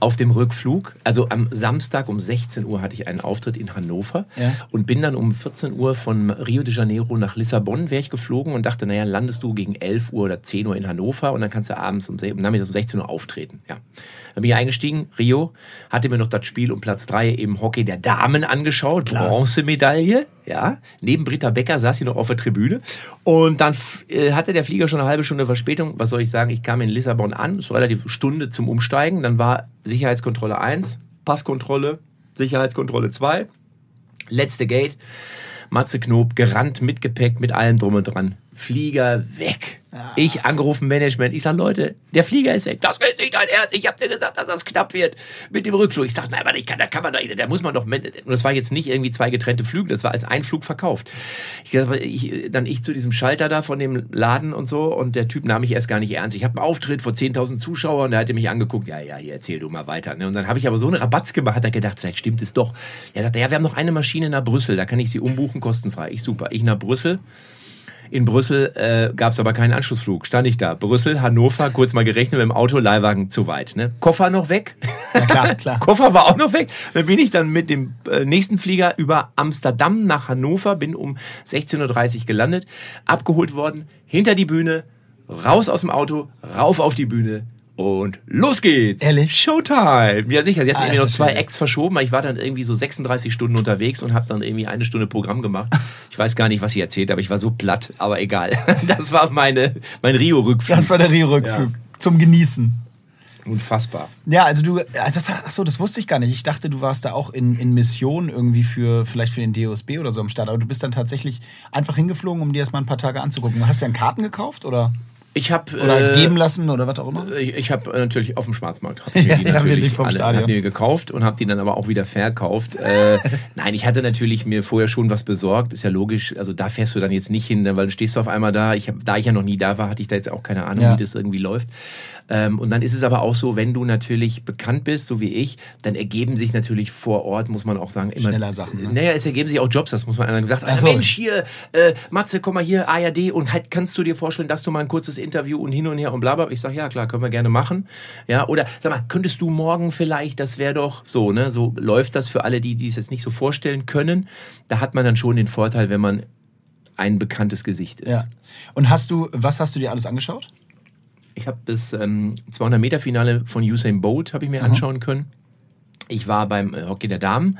auf dem Rückflug, also am Samstag um 16 Uhr hatte ich einen Auftritt in Hannover ja. und bin dann um 14 Uhr von Rio de Janeiro nach Lissabon wäre ich geflogen und dachte, naja, landest du gegen 11 Uhr oder 10 Uhr in Hannover und dann kannst du abends um, nachmittags um 16 Uhr auftreten. Ja. Dann bin ich eingestiegen, Rio, hatte mir noch das Spiel um Platz 3 im Hockey der Damen angeschaut, Klar. Bronzemedaille, ja. Neben Britta Becker saß sie noch auf der Tribüne. Und dann äh, hatte der Flieger schon eine halbe Stunde Verspätung. Was soll ich sagen? Ich kam in Lissabon an, es war relativ Stunde zum Umsteigen. Dann war Sicherheitskontrolle 1, Passkontrolle, Sicherheitskontrolle 2, letzte Gate. Matze Knob gerannt mit Gepäck, mit allem drum und dran. Flieger weg. Ja. Ich angerufen Management. Ich sag Leute, der Flieger ist weg. Das ist nicht dein Ernst. Ich hab dir gesagt, dass das knapp wird mit dem Rückflug. Ich sag, nein, aber ich kann, da kann man doch, da muss man doch. Und das war jetzt nicht irgendwie zwei getrennte Flüge. Das war als ein Flug verkauft. Ich, ich, dann ich zu diesem Schalter da von dem Laden und so und der Typ nahm mich erst gar nicht ernst. Ich habe einen Auftritt vor 10.000 Zuschauern und der hatte mich angeguckt. Ja, ja, hier erzähl du mal weiter. Ne? Und dann habe ich aber so einen Rabatz gemacht. Hat er gedacht, vielleicht stimmt es doch. Er sagte, ja, wir haben noch eine Maschine nach Brüssel. Da kann ich sie umbuchen kostenfrei. Ich super. Ich nach Brüssel in Brüssel äh, gab es aber keinen Anschlussflug. Stand ich da. Brüssel, Hannover, kurz mal gerechnet mit dem Auto, Leihwagen zu weit. Ne? Koffer noch weg. <laughs> Ja, klar, klar. <laughs> Koffer war auch noch weg. Dann bin ich dann mit dem äh, nächsten Flieger über Amsterdam nach Hannover, bin um 16.30 Uhr gelandet, abgeholt worden, hinter die Bühne, raus aus dem Auto, rauf auf die Bühne Und los geht's. Ehrlich? Showtime. Ja, sicher. Sie hatten irgendwie Alter noch zwei Schwede. Acts verschoben. aber Ich war dann irgendwie so 36 Stunden unterwegs und habe dann irgendwie eine Stunde Programm gemacht. Ich weiß gar nicht, was sie erzählt, aber ich war so platt. Aber egal. <laughs> Das war meine, mein Rio-Rückflug. Das war der Rio-Rückflug. Zum Genießen. Unfassbar. Ja, also du, also das, ach so, das wusste ich gar nicht. Ich dachte, du warst da auch in, in Mission irgendwie für, vielleicht für den DOSB oder so am Start. Aber du bist dann tatsächlich einfach hingeflogen, um dir das mal ein paar Tage anzugucken. Hast du denn Karten gekauft oder, Ich habe oder geben lassen oder was auch immer? Ich, ich habe natürlich auf dem Schwarzmarkt hab <laughs> die ja, natürlich wirklich vom alle, Stadion. hab die gekauft und habe die dann aber auch wieder verkauft. äh, <laughs> nein, ich hatte natürlich mir vorher schon was besorgt, ist ja logisch. Also da fährst du dann jetzt nicht hin, ne, weil dann stehst du auf einmal da. Ich hab, da ich ja noch nie da war, hatte ich da jetzt auch keine Ahnung, Ja. wie das irgendwie läuft. Ähm, und dann ist es aber auch so, wenn du natürlich bekannt bist, so wie ich, dann ergeben sich natürlich vor Ort, muss man auch sagen, immer Schneller Sachen, ne? Naja, es ergeben sich auch Jobs, das muss man einer gesagt. Ach so. Mensch, hier, äh, Matze, komm mal hier, ARD und halt, kannst du dir vorstellen, dass du mal ein kurzes Interview und hin und her und bla bla. Ich sag, ja klar, können wir gerne machen. Ja, oder sag mal, könntest du morgen vielleicht, das wäre doch so, ne? So läuft das für alle, die, die es jetzt nicht so vorstellen können. Da hat man dann schon den Vorteil, wenn man ein bekanntes Gesicht ist. Ja. Und hast du, was hast du dir alles angeschaut? Ich habe das ähm, 200 Meter Finale von Usain Bolt habe ich mir anschauen können. Ich war beim äh, Hockey der Damen.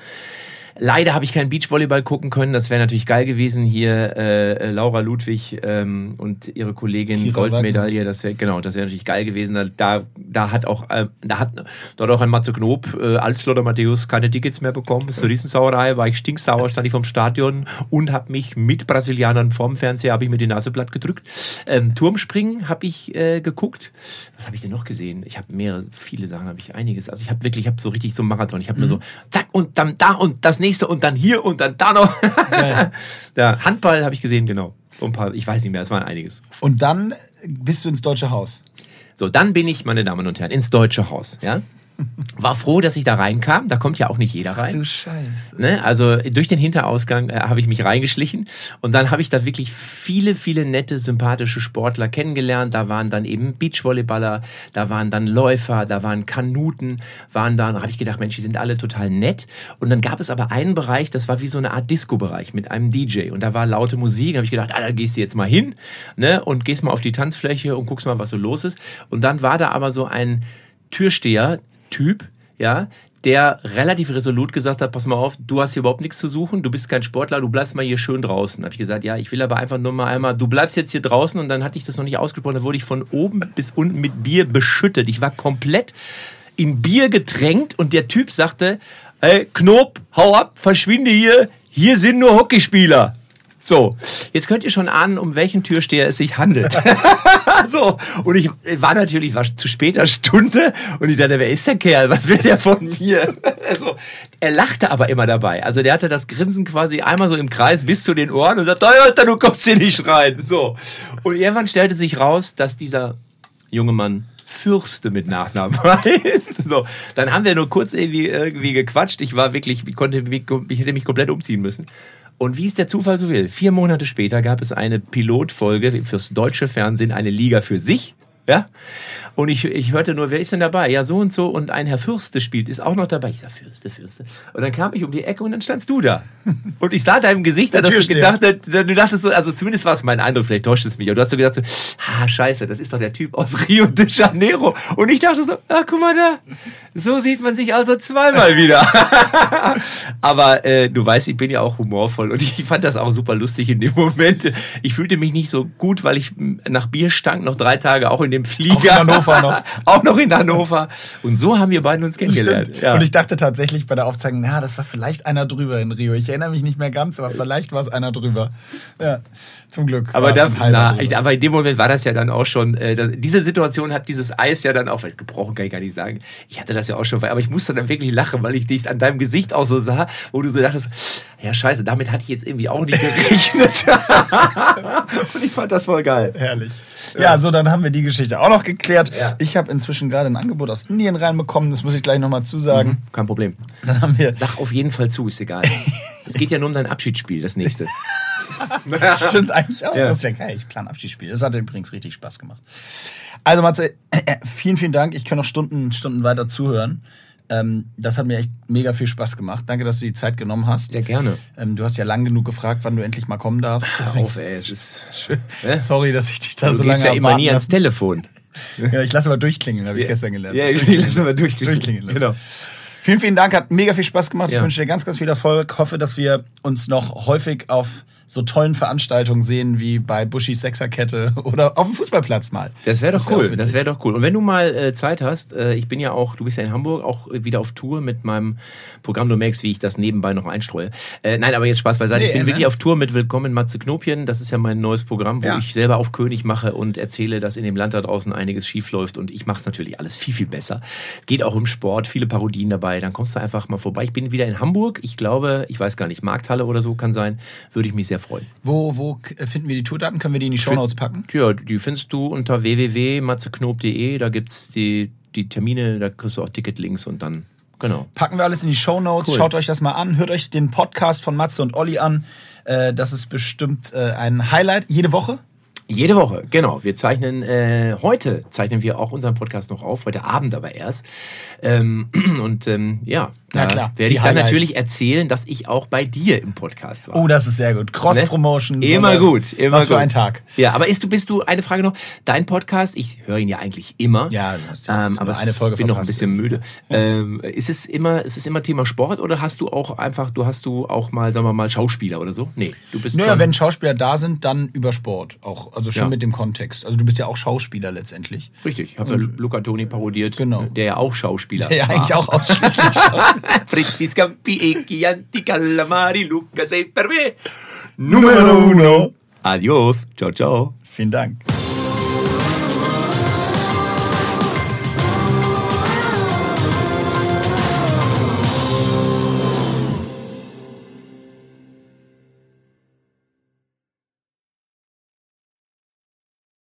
Leider habe ich keinen Beachvolleyball gucken können. Das wäre natürlich geil gewesen. Hier äh, äh, Laura Ludwig ähm, und ihre Kollegin Kira Goldmedaille. Das wäre genau, das wäre natürlich geil gewesen. Da- Da, hat auch, äh, da hat, hat auch ein Matze Knob äh, als Lothar Matthäus keine Tickets mehr bekommen. Das ist eine Riesensauerei. War ich stinksauer, stand ich vom Stadion und habe mich mit Brasilianern vorm Fernseher habe ich mir die Nase platt gedrückt. Ähm, Turmspringen habe ich äh, geguckt. Was habe ich denn noch gesehen? Ich habe mehrere, viele Sachen habe ich einiges. Also ich habe wirklich, ich habe so richtig so einen Marathon. Ich habe mir so zack und dann da und das nächste und dann hier und dann da noch. Ja, <laughs> Handball habe ich gesehen, genau. Ein paar, ich weiß nicht mehr, es war einiges. Und dann bist du ins Deutsche Haus. So, dann bin ich, meine Damen und Herren, ins Deutsche Haus. Ja? War froh, dass ich da reinkam. Da kommt ja auch nicht jeder rein. Scheiße. Ne? Also durch den Hinterausgang äh, habe ich mich reingeschlichen und dann habe ich da wirklich viele, viele nette, sympathische Sportler kennengelernt. Da waren dann eben Beachvolleyballer, da waren dann Läufer, da waren Kanuten, waren da, da habe ich gedacht, Mensch, die sind alle total nett. Und dann gab es aber einen Bereich, das war wie so eine Art Disco-Bereich mit einem DJ und da war laute Musik. Da habe ich gedacht, ah, da gehst du jetzt mal hin ne? und gehst mal auf die Tanzfläche und guckst mal, was so los ist. Und dann war da aber so ein Türsteher-Typ, ja, der relativ resolut gesagt hat, pass mal auf, du hast hier überhaupt nichts zu suchen, du bist kein Sportler, du bleibst mal hier schön draußen. Habe ich gesagt, ja, ich will aber einfach nur mal einmal, du bleibst jetzt hier draußen und dann hatte ich das noch nicht ausgesprochen, da wurde ich von oben bis unten mit Bier beschüttet. Ich war komplett in Bier getränkt und der Typ sagte, ey, Knob, hau ab, verschwinde hier, hier sind nur Hockeyspieler. So, jetzt könnt ihr schon ahnen, um welchen Türsteher es sich handelt. <laughs> <laughs> so, und ich war natürlich, war zu später Stunde und ich dachte, wer ist der Kerl? Was will der von mir? <laughs> also, er lachte aber immer dabei. Also der hatte das Grinsen quasi einmal so im Kreis bis zu den Ohren und sagt, Alter, du kommst hier nicht rein. So. Und irgendwann stellte sich raus, dass dieser junge Mann Fürste mit Nachnamen <laughs> heißt. So, dann haben wir nur kurz irgendwie, irgendwie gequatscht. Ich war wirklich, ich konnte, ich hätte mich komplett umziehen müssen. Und wie es der Zufall so will, vier Monate später gab es eine Pilotfolge fürs deutsche Fernsehen, eine Liga für sich. Ja? Und ich, ich hörte nur, wer ist denn dabei? Ja, so und so. Und ein Herr Fürste spielt, ist auch noch dabei. Ich sag, Fürste, Fürste. Und dann kam ich um die Ecke und dann standst du da. <laughs> Und ich sah deinem Gesicht, dass du gedacht hast, du dachtest so, also zumindest war es mein Eindruck, vielleicht täuscht es mich. Aber du hast so gedacht so, ah, scheiße, das ist doch der Typ aus <laughs> Rio de Janeiro. Und ich dachte so, ah, guck mal da. So sieht man sich also zweimal wieder. <laughs> Aber äh, du weißt, ich bin ja auch humorvoll und ich fand das auch super lustig in dem Moment. Ich fühlte mich nicht so gut, weil ich nach Bier stank, noch drei Tage auch in dem Flieger. Auch in Hannover noch. <laughs> auch noch in Hannover. Und so haben wir beiden uns kennengelernt. Ja. Und ich dachte tatsächlich bei der Aufzeichnung, na, das war vielleicht einer drüber in Rio. Ich erinnere mich nicht mehr ganz, aber vielleicht war es einer drüber. Ja, zum Glück. aber, war es da, ein halber na, aber in dem Moment war das ja dann auch schon, äh, das, diese Situation hat dieses Eis ja dann auch, gebrochen kann ich gar nicht sagen, ich hatte das ja auch schon, aber ich musste dann wirklich lachen, weil ich dich an deinem Gesicht auch so sah, wo du so dachtest, ja scheiße, damit hatte ich jetzt irgendwie auch nicht gerechnet. <laughs> Und ich fand das voll geil. Herrlich. Ja. so dann haben wir die Geschichte auch noch geklärt. Ja. Ich habe inzwischen gerade ein Angebot aus Indien reinbekommen, das muss ich gleich nochmal zusagen. Kein Problem. Dann haben wir, Sag auf jeden Fall zu, ist egal. Es geht ja nur um dein Abschiedsspiel, das nächste. <laughs> stimmt eigentlich auch, Ja. das wäre geil. Ich plane Abschiedsspiel. Das hat übrigens richtig Spaß gemacht. Also Matze, <clears throat> vielen, vielen Dank. Ich kann noch Stunden, Stunden weiter zuhören. Ähm, das hat mir echt mega viel Spaß gemacht. Danke, dass du die Zeit genommen hast. Sehr gerne. Ähm, du hast ja lang genug gefragt, wann du endlich mal kommen darfst. Hör auf, ey, es ist... <laughs> Deswegen, Hä? sorry, dass ich dich da Du so lange ja immer nie ans. Telefon. <laughs> Ja, ich lasse aber durchklingeln, habe ich Ja. gestern gelernt. Ja, ich lasse mal durchklingeln. Durchklingeln. Genau. Vielen, vielen Dank, hat mega viel Spaß gemacht. Ja. Ich wünsche dir ganz, ganz viel Erfolg. Hoffe, dass wir uns noch häufig auf so tollen Veranstaltungen sehen wie bei Bushis Sechserkette <laughs> oder auf dem Fußballplatz mal. Das wäre doch wär auch cool. das wäre doch cool. Und wenn du mal äh, Zeit hast, äh, ich bin ja auch, du bist ja in Hamburg, auch wieder auf Tour mit meinem Programm. Du merkst, wie ich das nebenbei noch einstreue. Äh, nein, aber jetzt Spaß beiseite. Nee, ich bin wirklich auf Tour mit Willkommen Matze Knopien. Das ist ja mein neues Programm, wo Ja. ich selber auf König mache und erzähle, dass in dem Land da draußen einiges schief läuft. Und ich mache es natürlich alles viel, viel besser. Es geht auch im Sport, viele Parodien dabei. Dann kommst du einfach mal vorbei. Ich bin wieder in Hamburg. Ich glaube, ich weiß gar nicht, Markthalle oder so kann sein. Würde ich mich sehr freuen. Wo, wo finden wir die Tourdaten? Können wir die in die Shownotes packen? Ja, die findest du unter www.matzeknob.de. Da gibt's die, die Termine, da kriegst du auch Ticketlinks und dann, genau. Packen wir alles in die Shownotes. Cool. Schaut euch das mal an. Hört euch den Podcast von Matze und Olli an. Äh, das ist bestimmt äh, ein Highlight. Jede Woche? Jede Woche, genau. Wir zeichnen, äh, heute zeichnen wir auch unseren Podcast noch auf, heute Abend aber erst. Ähm, <clears throat> und ähm, ja, Na da klar, werde ich dann Highlights. natürlich erzählen, dass ich auch bei dir im Podcast war. Oh, das ist sehr gut. Cross-Promotion. Ne? Immer Sonder- gut, immer Was für gut. ein Tag. Ja, aber ist du, bist du, eine Frage noch, dein Podcast, ich höre ihn ja eigentlich immer. Ja, du hast ja ähm, aber eine Folge ich bin noch ein bisschen müde. Ähm, ist es immer, ist es immer Thema Sport oder hast du auch einfach, du hast du auch mal, sagen wir mal, Schauspieler oder so? Nee, du bist Naja, wenn Schauspieler da sind, dann über Sport. Auch, also schon Ja. mit dem Kontext. Also du bist ja auch Schauspieler letztendlich. Richtig, ich habe ja Luca Toni parodiert, Genau. der ja auch Schauspieler Der ja eigentlich auch ausschließlich <laughs> Fritti, scampi, ecchianti, calamari, Lucca, sei per me. Número uno. Adiós. Chao, chao. Vielen Dank.